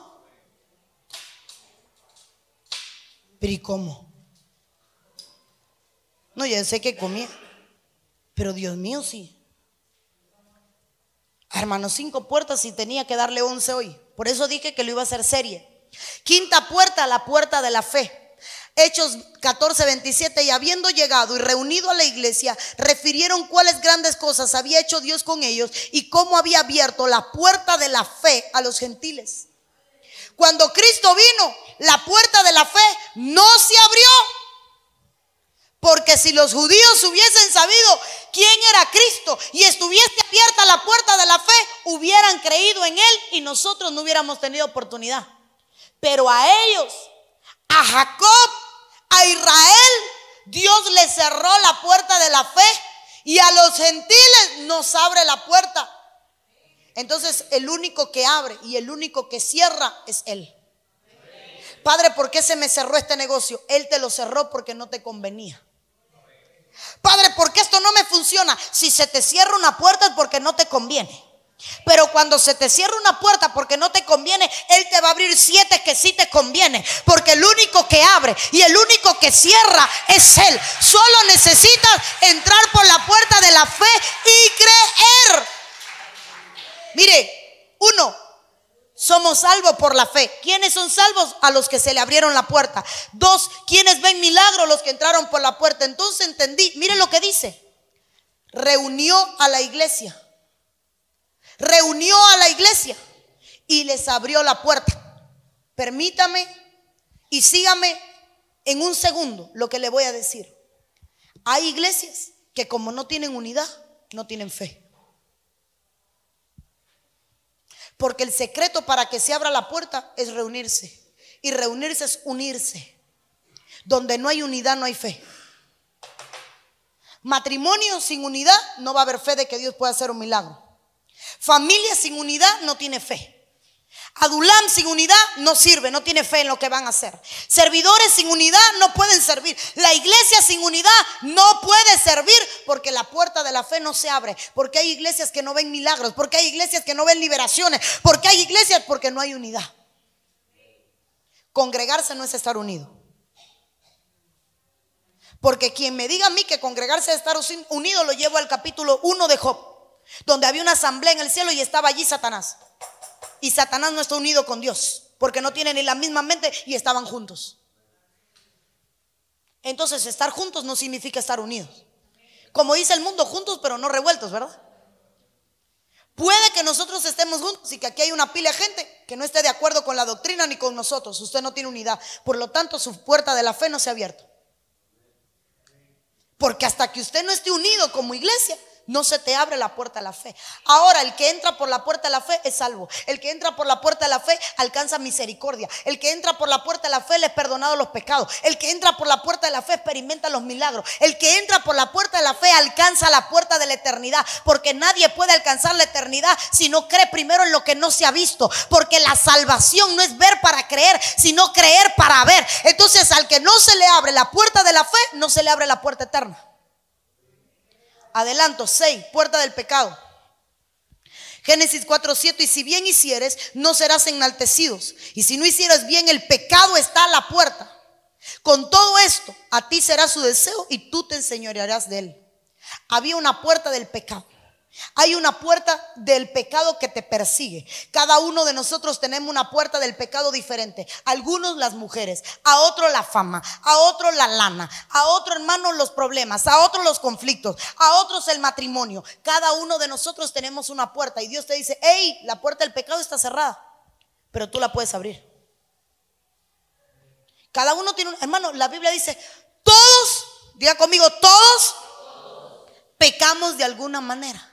Pero ¿y cómo? No, ya sé que comía. Pero Dios mío, sí. Hermanos, cinco puertas y tenía que darle once hoy. Por eso dije que lo iba a hacer serie. Quinta puerta, la puerta de la fe. Hechos 14, 27, y habiendo llegado y reunido a la iglesia, refirieron cuáles grandes cosas había hecho Dios con ellos y cómo había abierto la puerta de la fe a los gentiles. Cuando Cristo vino, la puerta de la fe no se abrió. Porque si los judíos hubiesen sabido quién era Cristo y estuviese abierta la puerta de la fe, hubieran creído en Él y nosotros no hubiéramos tenido oportunidad. Pero a ellos, a Jacob, a Israel, Dios le cerró la puerta de la fe y a los gentiles nos abre la puerta. Entonces el único que abre y el único que cierra es Él. Padre, ¿por qué se me cerró este negocio? Él te lo cerró porque no te convenía. Padre, ¿por qué esto no me funciona? Si se te cierra una puerta es porque no te conviene. Pero cuando se te cierra una puerta porque no te conviene, Él te va a abrir siete que sí te conviene. Porque el único que abre y el único que cierra es Él. Solo necesitas entrar por la puerta de la fe y creer. Mire, uno, somos salvos por la fe. ¿Quiénes son salvos? A los que se le abrieron la puerta. Dos, ¿quiénes ven milagro? Los que entraron por la puerta. Entonces entendí, mire lo que dice. Reunió a la iglesia reunió a la iglesia y les abrió la puerta. Permítame y sígame en un segundo lo que le voy a decir. Hay iglesias que como no tienen unidad, no tienen fe. Porque el secreto para que se abra la puerta es reunirse. Y reunirse es unirse. Donde no hay unidad, no hay fe. Matrimonio sin unidad, no va a haber fe de que Dios pueda hacer un milagro. Familia sin unidad no tiene fe. Adulam sin unidad no sirve, no tiene fe en lo que van a hacer. Servidores sin unidad no pueden servir. La iglesia sin unidad no puede servir porque la puerta de la fe no se abre. Porque hay iglesias que no ven milagros, porque hay iglesias que no ven liberaciones, porque hay iglesias porque no hay unidad. Congregarse no es estar unido. Porque quien me diga a mí que congregarse es estar unido lo llevo al capítulo 1 de Job donde había una asamblea en el cielo y estaba allí Satanás. Y Satanás no está unido con Dios, porque no tienen ni la misma mente y estaban juntos. Entonces, estar juntos no significa estar unidos. Como dice el mundo, juntos pero no revueltos, ¿verdad? Puede que nosotros estemos juntos y que aquí hay una pila de gente, que no esté de acuerdo con la doctrina ni con nosotros. Usted no tiene unidad. Por lo tanto, su puerta de la fe no se ha abierto. Porque hasta que usted no esté unido como iglesia, no se te abre la puerta a la fe. Ahora, el que entra por la puerta de la fe es salvo. El que entra por la puerta de la fe alcanza misericordia. El que entra por la puerta de la fe le es perdonado los pecados. El que entra por la puerta de la fe experimenta los milagros. El que entra por la puerta de la fe alcanza la puerta de la eternidad. Porque nadie puede alcanzar la eternidad si no cree primero en lo que no se ha visto. Porque la salvación no es ver para creer, sino creer para ver. Entonces, al que no se le abre la puerta de la fe, no se le abre la puerta eterna. Adelanto, 6, puerta del pecado. Génesis 4, 7, y si bien hicieres, no serás enaltecidos. Y si no hicieres bien, el pecado está a la puerta. Con todo esto, a ti será su deseo y tú te enseñorearás de él. Había una puerta del pecado. Hay una puerta del pecado que te persigue. Cada uno de nosotros tenemos una puerta del pecado diferente. Algunos las mujeres, a otro la fama, a otro la lana, a otro hermano los problemas, a otro los conflictos, a otros el matrimonio. Cada uno de nosotros tenemos una puerta y Dios te dice, hey, la puerta del pecado está cerrada, pero tú la puedes abrir. Cada uno tiene un, hermano, la Biblia dice, todos, diga conmigo, todos pecamos de alguna manera.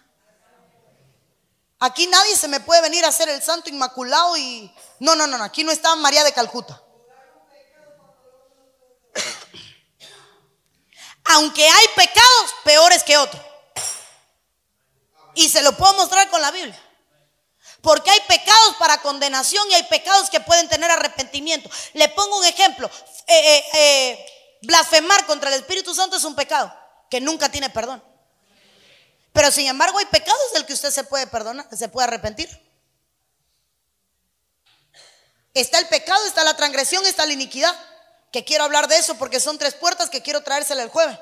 Aquí nadie se me puede venir a hacer el santo inmaculado y... No, no, no, aquí no está María de Calcuta. Aunque hay pecados peores que otros. Y se lo puedo mostrar con la Biblia. Porque hay pecados para condenación y hay pecados que pueden tener arrepentimiento. Le pongo un ejemplo. Eh, eh, eh, blasfemar contra el Espíritu Santo es un pecado que nunca tiene perdón. Pero sin embargo hay pecados del que usted se puede perdonar, se puede arrepentir. Está el pecado, está la transgresión, está la iniquidad. Que quiero hablar de eso porque son tres puertas que quiero traérsela el jueves.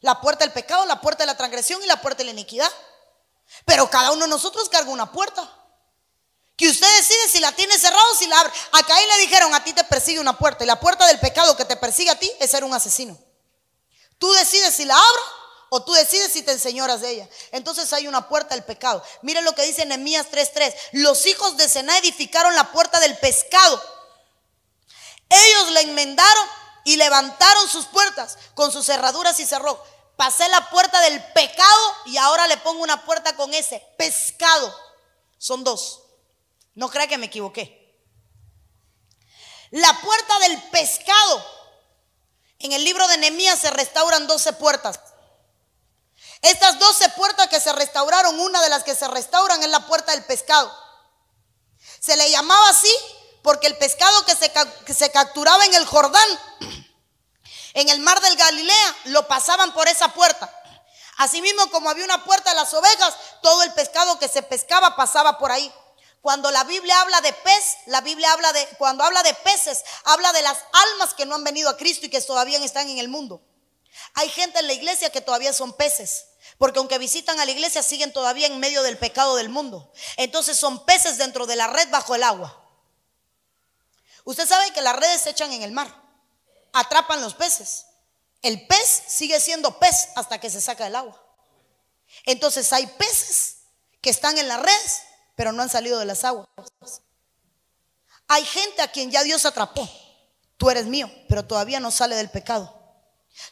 La puerta del pecado, la puerta de la transgresión y la puerta de la iniquidad. Pero cada uno de nosotros carga una puerta. Que usted decide si la tiene cerrada o si la abre. Acá ahí le dijeron, a ti te persigue una puerta. Y la puerta del pecado que te persigue a ti es ser un asesino. Tú decides si la abres o tú decides si te enseñoras de ella. Entonces hay una puerta del pecado. Miren lo que dice Nehemías 3:3. Los hijos de Sená edificaron la puerta del pescado. Ellos la enmendaron y levantaron sus puertas con sus cerraduras y cerró. Pasé la puerta del pecado y ahora le pongo una puerta con ese pescado. Son dos. No crea que me equivoqué. La puerta del pescado. En el libro de Nehemías se restauran 12 puertas. Estas doce puertas que se restauraron, una de las que se restauran es la puerta del pescado. Se le llamaba así porque el pescado que se, que se capturaba en el Jordán, en el mar del Galilea, lo pasaban por esa puerta. Asimismo, como había una puerta de las ovejas, todo el pescado que se pescaba pasaba por ahí. Cuando la Biblia habla de pez, la Biblia habla de, cuando habla de peces, habla de las almas que no han venido a Cristo y que todavía están en el mundo. Hay gente en la iglesia que todavía son peces. Porque aunque visitan a la iglesia, siguen todavía en medio del pecado del mundo. Entonces son peces dentro de la red bajo el agua. Usted sabe que las redes se echan en el mar. Atrapan los peces. El pez sigue siendo pez hasta que se saca del agua. Entonces hay peces que están en las redes, pero no han salido de las aguas. Hay gente a quien ya Dios atrapó. Tú eres mío, pero todavía no sale del pecado.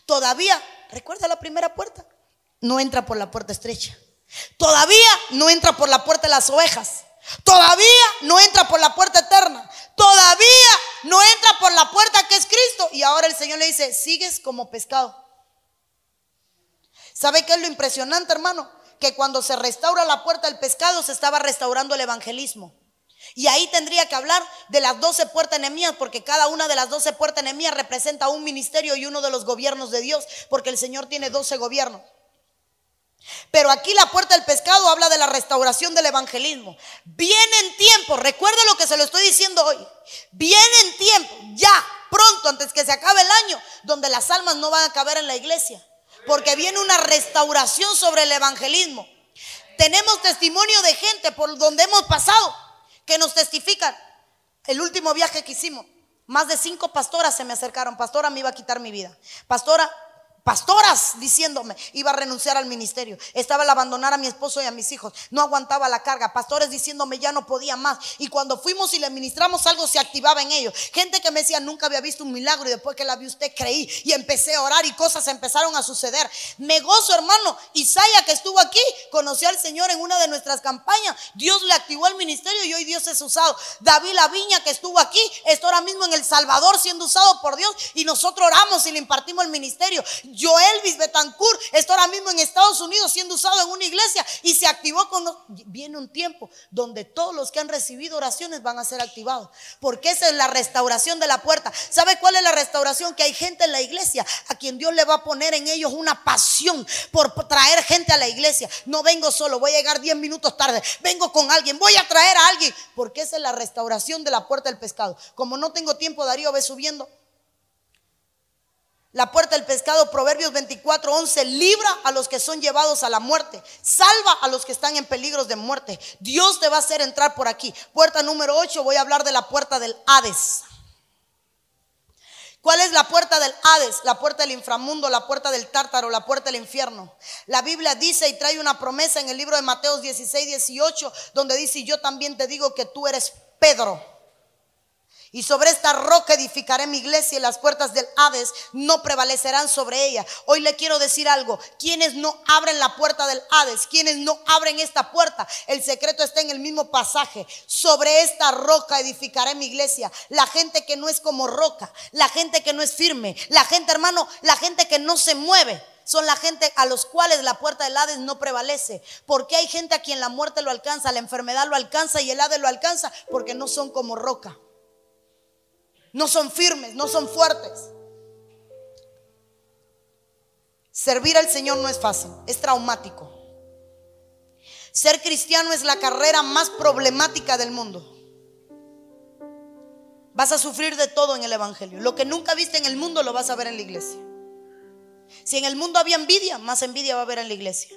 Todavía, recuerda la primera puerta, no entra por la puerta estrecha. Todavía no entra por la puerta de las ovejas. Todavía no entra por la puerta eterna. Todavía no entra por la puerta que es Cristo. Y ahora el Señor le dice, sigues como pescado. ¿Sabe qué es lo impresionante, hermano? Que cuando se restaura la puerta del pescado se estaba restaurando el evangelismo. Y ahí tendría que hablar de las doce puertas enemías, porque cada una de las doce puertas enemías representa un ministerio y uno de los gobiernos de Dios, porque el Señor tiene doce gobiernos. Pero aquí la puerta del pescado habla de la restauración del evangelismo. Vienen tiempo, recuerde lo que se lo estoy diciendo hoy. Vienen tiempo, ya, pronto, antes que se acabe el año, donde las almas no van a caber en la iglesia. Porque viene una restauración sobre el evangelismo. Tenemos testimonio de gente por donde hemos pasado que nos testifican. El último viaje que hicimos, más de cinco pastoras se me acercaron. Pastora, me iba a quitar mi vida. Pastora, pastoras diciéndome, iba a renunciar al ministerio, estaba al abandonar a mi esposo y a mis hijos, no aguantaba la carga, pastores diciéndome ya no podía más. Y cuando fuimos y le ministramos algo se activaba en ellos. Gente que me decía, nunca había visto un milagro y después que la vi usted creí y empecé a orar y cosas empezaron a suceder. Me gozo, hermano. Isaya que estuvo aquí, conoció al Señor en una de nuestras campañas. Dios le activó el ministerio y hoy Dios es usado. David La Viña que estuvo aquí, está ahora mismo en El Salvador siendo usado por Dios y nosotros oramos y le impartimos el ministerio. Joelvis Betancourt está ahora mismo en Estados Unidos siendo usado en una iglesia y se activó con... Viene un tiempo donde todos los que han recibido oraciones van a ser activados. Porque esa es la restauración de la puerta. ¿Sabe cuál es la restauración? Que hay gente en la iglesia a quien Dios le va a poner en ellos una pasión por traer gente a la iglesia. No vengo solo, voy a llegar 10 minutos tarde. Vengo con alguien, voy a traer a alguien. Porque esa es la restauración de la puerta del pescado. Como no tengo tiempo, Darío, ve subiendo. La puerta del pescado, Proverbios 24, 11, libra a los que son llevados a la muerte, salva a los que están en peligros de muerte. Dios te va a hacer entrar por aquí. Puerta número 8, voy a hablar de la puerta del Hades. ¿Cuál es la puerta del Hades? La puerta del inframundo, la puerta del tártaro, la puerta del infierno. La Biblia dice y trae una promesa en el libro de Mateos 16, 18, donde dice, yo también te digo que tú eres Pedro y sobre esta roca edificaré mi iglesia y las puertas del Hades no prevalecerán sobre ella. Hoy le quiero decir algo. Quienes no abren la puerta del Hades, quienes no abren esta puerta, el secreto está en el mismo pasaje. Sobre esta roca edificaré mi iglesia. La gente que no es como roca, la gente que no es firme, la gente, hermano, la gente que no se mueve son la gente a los cuales la puerta del Hades no prevalece. Porque hay gente a quien la muerte lo alcanza, la enfermedad lo alcanza y el Hades lo alcanza porque no son como roca no son firmes, no son fuertes. Servir al Señor no es fácil, es traumático. Ser cristiano es la carrera más problemática del mundo. Vas a sufrir de todo en el Evangelio. Lo que nunca viste en el mundo lo vas a ver en la iglesia. Si en el mundo había envidia, más envidia va a haber en la iglesia.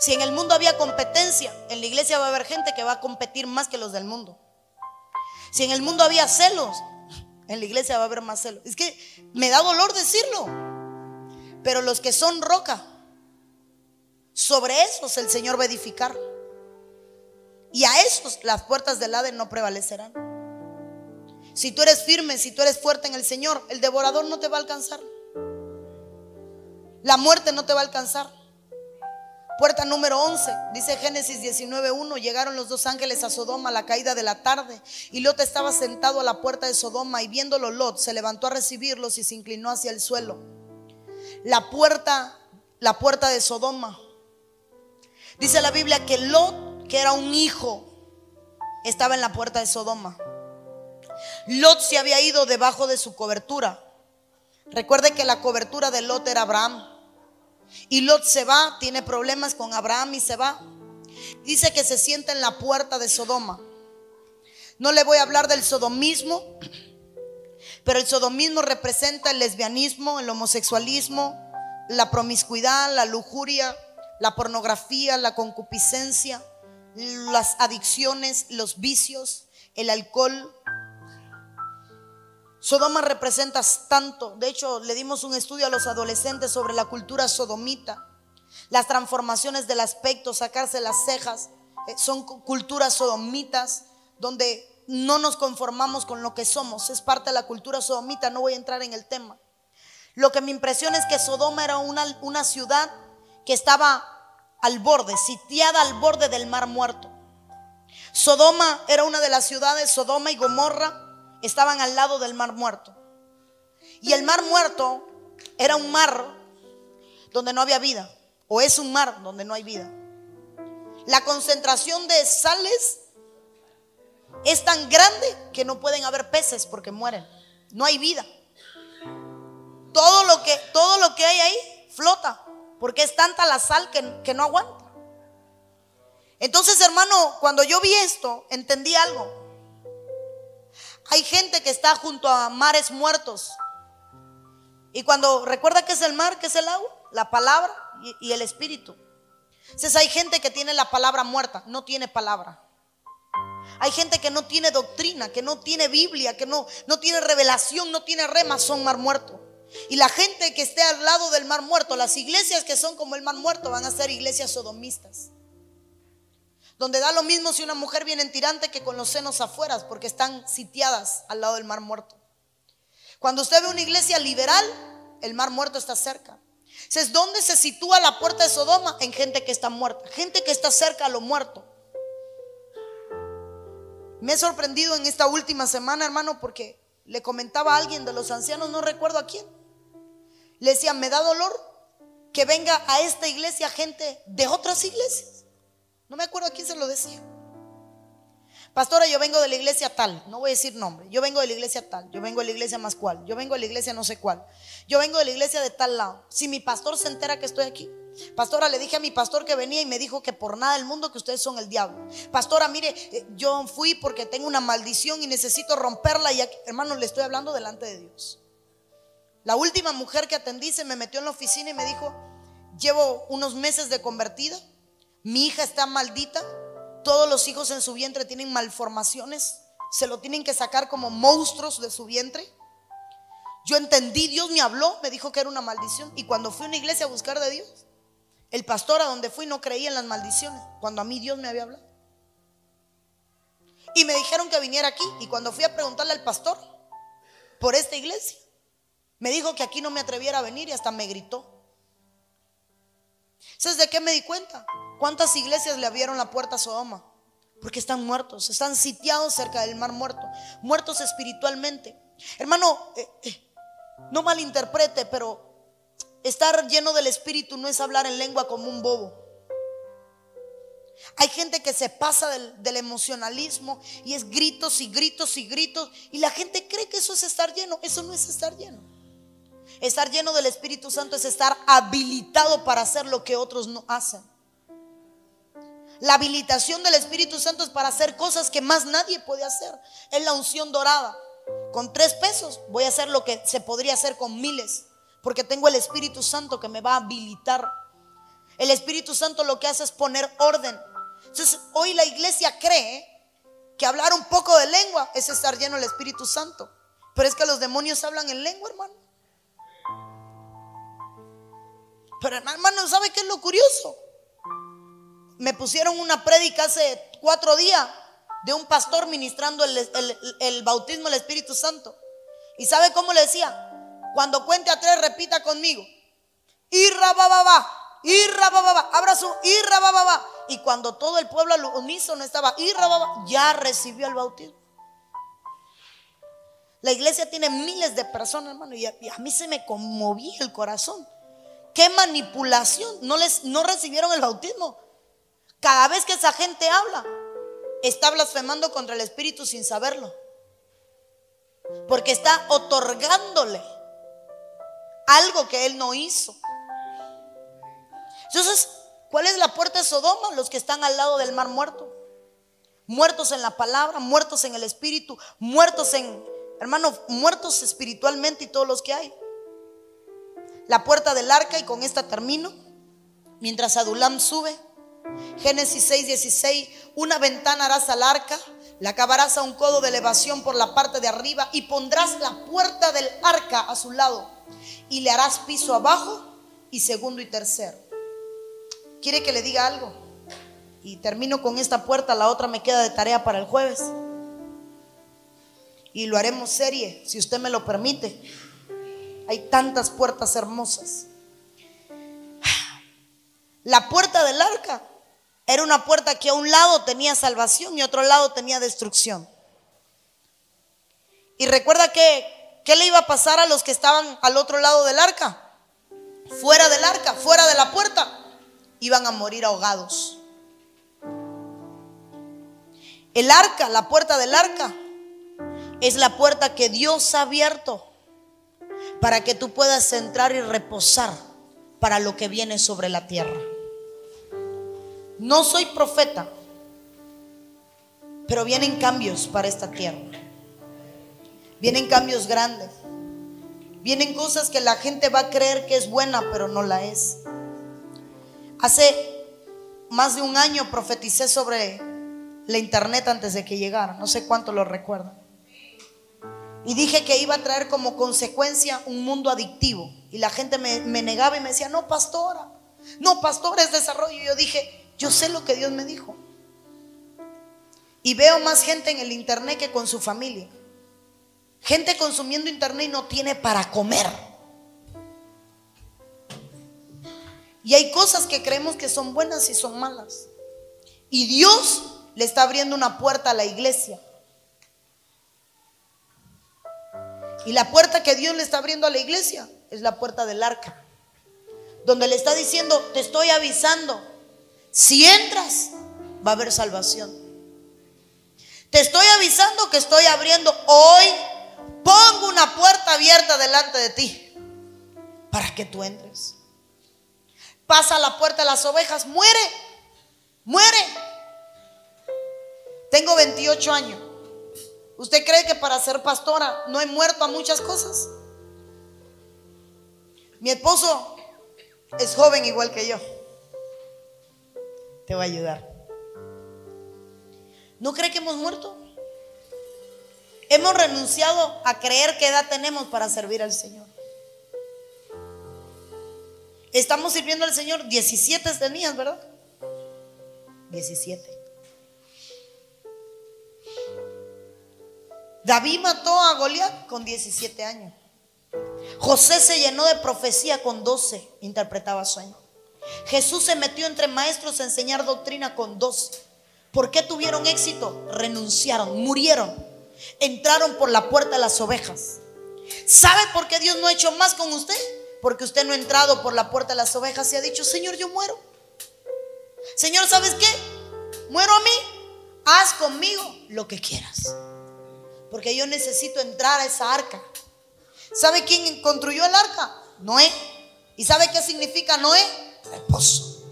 Si en el mundo había competencia, en la iglesia va a haber gente que va a competir más que los del mundo. Si en el mundo había celos, en la iglesia va a haber más celo. Es que me da dolor decirlo. Pero los que son roca, sobre esos el Señor va a edificar. Y a esos las puertas del Hades no prevalecerán. Si tú eres firme, si tú eres fuerte en el Señor, el devorador no te va a alcanzar. La muerte no te va a alcanzar. Puerta número 11, dice Génesis 19.1, llegaron los dos ángeles a Sodoma a la caída de la tarde y Lot estaba sentado a la puerta de Sodoma y viéndolo Lot se levantó a recibirlos y se inclinó hacia el suelo. La puerta, la puerta de Sodoma. Dice la Biblia que Lot, que era un hijo, estaba en la puerta de Sodoma. Lot se había ido debajo de su cobertura. Recuerde que la cobertura de Lot era Abraham. Y Lot se va, tiene problemas con Abraham y se va. Dice que se sienta en la puerta de Sodoma. No le voy a hablar del sodomismo, pero el sodomismo representa el lesbianismo, el homosexualismo, la promiscuidad, la lujuria, la pornografía, la concupiscencia, las adicciones, los vicios, el alcohol, Sodoma representa tanto. De hecho, le dimos un estudio a los adolescentes sobre la cultura sodomita. Las transformaciones del aspecto, sacarse las cejas, eh, son culturas sodomitas donde no nos conformamos con lo que somos. Es parte de la cultura sodomita, no voy a entrar en el tema. Lo que me impresiona es que Sodoma era una, una ciudad que estaba al borde, sitiada al borde del mar muerto. Sodoma era una de las ciudades, Sodoma y Gomorra, estaban al lado del mar muerto. Y el mar muerto era un mar donde no había vida, o es un mar donde no hay vida. La concentración de sales es tan grande que no pueden haber peces porque mueren. No hay vida. Todo lo que, todo lo que hay ahí flota, porque es tanta la sal que, que no aguanta. Entonces, hermano, cuando yo vi esto, entendí algo. Hay gente que está junto a mares muertos. Y cuando recuerda que es el mar, que es el agua, la palabra y, el espíritu. Entonces hay gente que tiene la palabra muerta, no tiene palabra. Hay gente que no tiene doctrina, que no tiene Biblia, que no, no tiene revelación, no tiene rema, son mar muerto. Y la gente que esté al lado del mar muerto, las iglesias que son como el mar muerto van a ser iglesias sodomistas. Donde da lo mismo si una mujer viene en tirante que con los senos afuera, porque están sitiadas al lado del mar muerto. Cuando usted ve una iglesia liberal, el mar muerto está cerca. Entonces, ¿dónde se sitúa la puerta de Sodoma? En gente que está muerta, gente que está cerca a lo muerto. Me he sorprendido en esta última semana, hermano, porque le comentaba a alguien de los ancianos, no recuerdo a quién. Le decía, me da dolor que venga a esta iglesia gente de otras iglesias. No me acuerdo a quién se lo decía. Pastora, yo vengo de la iglesia tal, no voy a decir nombre, yo vengo de la iglesia tal, yo vengo de la iglesia más cual, yo vengo de la iglesia no sé cuál, yo vengo de la iglesia de tal lado. Si mi pastor se entera que estoy aquí, Pastora, le dije a mi pastor que venía y me dijo que por nada del mundo que ustedes son el diablo. Pastora, mire, eh, yo fui porque tengo una maldición y necesito romperla y hermano, le estoy hablando delante de Dios. La última mujer que atendí se me metió en la oficina y me dijo, llevo unos meses de convertida, mi hija está maldita, todos los hijos en su vientre tienen malformaciones, se lo tienen que sacar como monstruos de su vientre. Yo entendí, Dios me habló, me dijo que era una maldición. Y cuando fui a una iglesia a buscar de Dios, el pastor a donde fui no creía en las maldiciones, cuando a mí Dios me había hablado. Y me dijeron que viniera aquí. Y cuando fui a preguntarle al pastor por esta iglesia, me dijo que aquí no me atreviera a venir y hasta me gritó. ¿Sabes de qué me di cuenta? ¿Cuántas iglesias le abrieron la puerta a Sodoma? Porque están muertos, están sitiados cerca del mar muerto, muertos espiritualmente. Hermano, eh, eh, no malinterprete, pero estar lleno del Espíritu no es hablar en lengua como un bobo. Hay gente que se pasa del, del, emocionalismo y es gritos y gritos y gritos y la gente cree que eso es estar lleno. Eso no es estar lleno. Estar lleno del Espíritu Santo es estar habilitado para hacer lo que otros no hacen. La habilitación del Espíritu Santo es para hacer cosas que más nadie puede hacer. Es la unción dorada. Con tres pesos voy a hacer lo que se podría hacer con miles. Porque tengo el Espíritu Santo que me va a habilitar. El Espíritu Santo lo que hace es poner orden. Entonces hoy la iglesia cree que hablar un poco de lengua es estar lleno del Espíritu Santo. Pero es que los demonios hablan en lengua, hermano. Pero hermano, ¿sabe qué es lo curioso? Me pusieron una prédica hace cuatro días de un pastor ministrando el, bautismo del Espíritu Santo. ¿Y sabe cómo le decía? Cuando cuente a tres, repita conmigo. Irra bababa, irra bababa, abra su irra bababa. Y cuando todo el pueblo al unísono estaba irra ya recibió el bautismo. La iglesia tiene miles de personas, hermano, y a, mí se me conmovía el corazón. Qué manipulación. No les no recibieron el bautismo. Cada vez que esa gente habla, está blasfemando contra el Espíritu sin saberlo. Porque está otorgándole algo que él no hizo. Entonces, ¿cuál es la puerta de Sodoma? Los que están al lado del mar muerto. Muertos en la palabra, muertos en el espíritu, muertos en, hermano, muertos espiritualmente y todos los que hay. La puerta del arca, y con esta termino, mientras Adulam sube, Génesis 6, 16, una ventana harás al arca, la acabarás a un codo de elevación por la parte de arriba y pondrás la puerta del arca a su lado y le harás piso abajo y segundo y tercero. ¿Quiere que le diga algo? Y termino con esta puerta, la otra me queda de tarea para el jueves. Y lo haremos serie, si usted me lo permite. Hay tantas puertas hermosas. La puerta del arca era una puerta que a un lado tenía salvación y a otro lado tenía destrucción. Y recuerda que ¿Qué le iba a pasar a los que estaban al otro lado del arca? Fuera del arca, fuera de la puerta. Iban a morir ahogados. El arca, la puerta del arca, es la puerta que Dios ha abierto para que tú puedas entrar y reposar para lo que viene sobre la tierra. No soy profeta, pero vienen cambios para esta tierra. Vienen cambios grandes. Vienen cosas que la gente va a creer que es buena, pero no la es. Hace más de un año profeticé sobre la internet antes de que llegara. No sé cuánto lo recuerdan. Y dije que iba a traer como consecuencia un mundo adictivo. Y la gente me, me negaba y me decía, no, pastora, no, pastora, es desarrollo. Y yo dije, yo sé lo que Dios me dijo. Y veo más gente en el internet que con su familia. Gente consumiendo internet y no tiene para comer. Y hay cosas que creemos que son buenas y son malas. Y Dios le está abriendo una puerta a la iglesia. Y la puerta que Dios le está abriendo a la iglesia es la puerta del arca. Donde le está diciendo, te estoy avisando, si entras, va a haber salvación. Te estoy avisando que estoy abriendo hoy, pongo una puerta abierta delante de ti para que tú entres. Pasa la puerta de las ovejas, muere, muere. Tengo 28 años. ¿Usted cree que para ser pastora no he muerto a muchas cosas? Mi esposo es joven igual que yo. Te va a ayudar. ¿No cree que hemos muerto? Hemos renunciado a creer qué edad tenemos para servir al Señor. Estamos sirviendo al Señor 17 tenías, ¿verdad? 17. David mató a Goliat con 17 años. José se llenó de profecía con 12, interpretaba sueños. Jesús se metió entre maestros a enseñar doctrina con 12. ¿Por qué tuvieron éxito? Renunciaron, murieron, entraron por la puerta de las ovejas. ¿Sabe por qué Dios no ha hecho más con usted? Porque usted no ha entrado por la puerta de las ovejas y ha dicho, Señor, yo muero. Señor, ¿sabes qué? Muero a mí. Haz conmigo lo que quieras. Porque yo necesito entrar a esa arca. ¿Sabe quién construyó el arca? Noé. ¿Y sabe qué significa Noé? Reposo.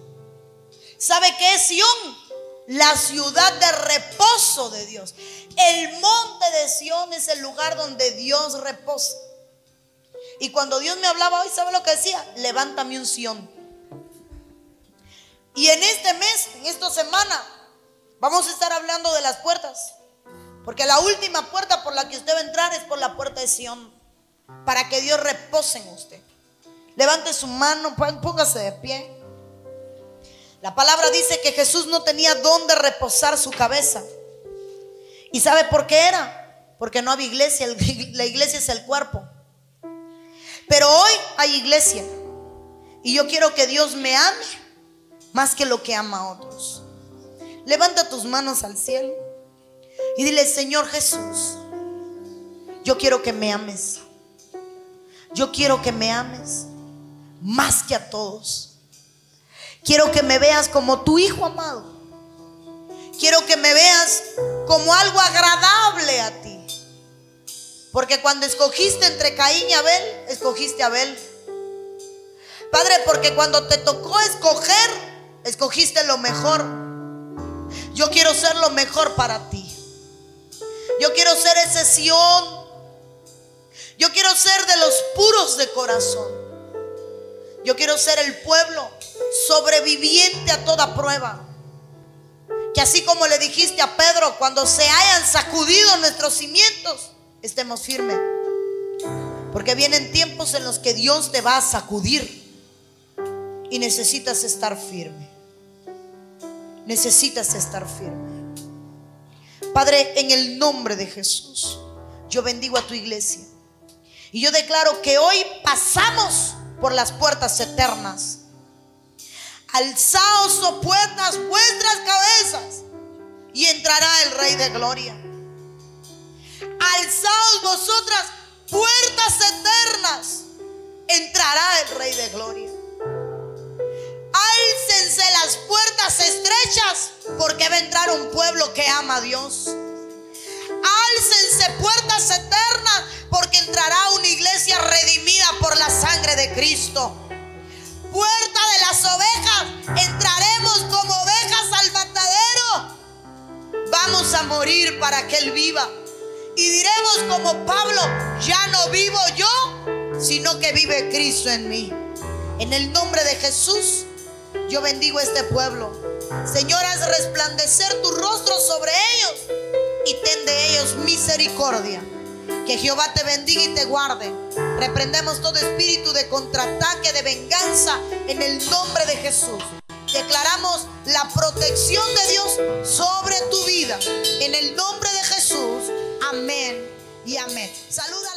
¿Sabe qué es Sión? La ciudad de reposo de Dios. El monte de Sión es el lugar donde Dios reposa. Y cuando Dios me hablaba hoy, ¿sabe lo que decía? Levántame un Sión. Y en este mes, en esta semana, vamos a estar hablando de las puertas. Porque la última puerta por la que usted va a entrar es por la puerta de Sión. Para que Dios repose en usted. Levante su mano, póngase de pie. La palabra dice que Jesús no tenía dónde reposar su cabeza. ¿Y sabe por qué era? Porque no había iglesia. La iglesia es el cuerpo. Pero hoy hay iglesia. Y yo quiero que Dios me ame más que lo que ama a otros. Levanta tus manos al cielo y dile, Señor Jesús, yo quiero que me ames. Yo quiero que me ames más que a todos. Quiero que me veas como tu hijo amado. Quiero que me veas como algo agradable a ti. Porque cuando escogiste entre Caín y Abel, escogiste a Abel. Padre, porque cuando te tocó escoger, escogiste lo mejor. Yo quiero ser lo mejor para ti. Yo quiero ser ese. Yo quiero ser de los puros de corazón. Yo quiero ser el pueblo sobreviviente a toda prueba. Que así como le dijiste a Pedro, cuando se hayan sacudido nuestros cimientos, estemos firmes. Porque vienen tiempos en los que Dios te va a sacudir y necesitas estar firme. Necesitas estar firme. Padre, en el nombre de Jesús, yo bendigo a tu iglesia. Y yo declaro que hoy pasamos por las puertas eternas. Alzaos, oh puertas, vuestras cabezas, y entrará el Rey de Gloria. Alzaos vosotras, puertas eternas, entrará el Rey de Gloria. Álcense las puertas estrechas porque va a entrar un pueblo que ama a Dios. Álcense puertas eternas porque entrará una iglesia redimida por la sangre de Cristo. Puerta de las ovejas, entraremos como ovejas al matadero. Vamos a morir para que Él viva. Y diremos como Pablo, ya no vivo yo, sino que vive Cristo en mí. En el nombre de Jesús. Yo bendigo este pueblo. Señor, haz resplandecer tu rostro sobre ellos y ten de ellos misericordia. Que Jehová te bendiga y te guarde. Reprendemos todo espíritu de contraataque, de venganza en el nombre de Jesús. Declaramos la protección de Dios sobre tu vida. En el nombre de Jesús. Amén y amén. Saluda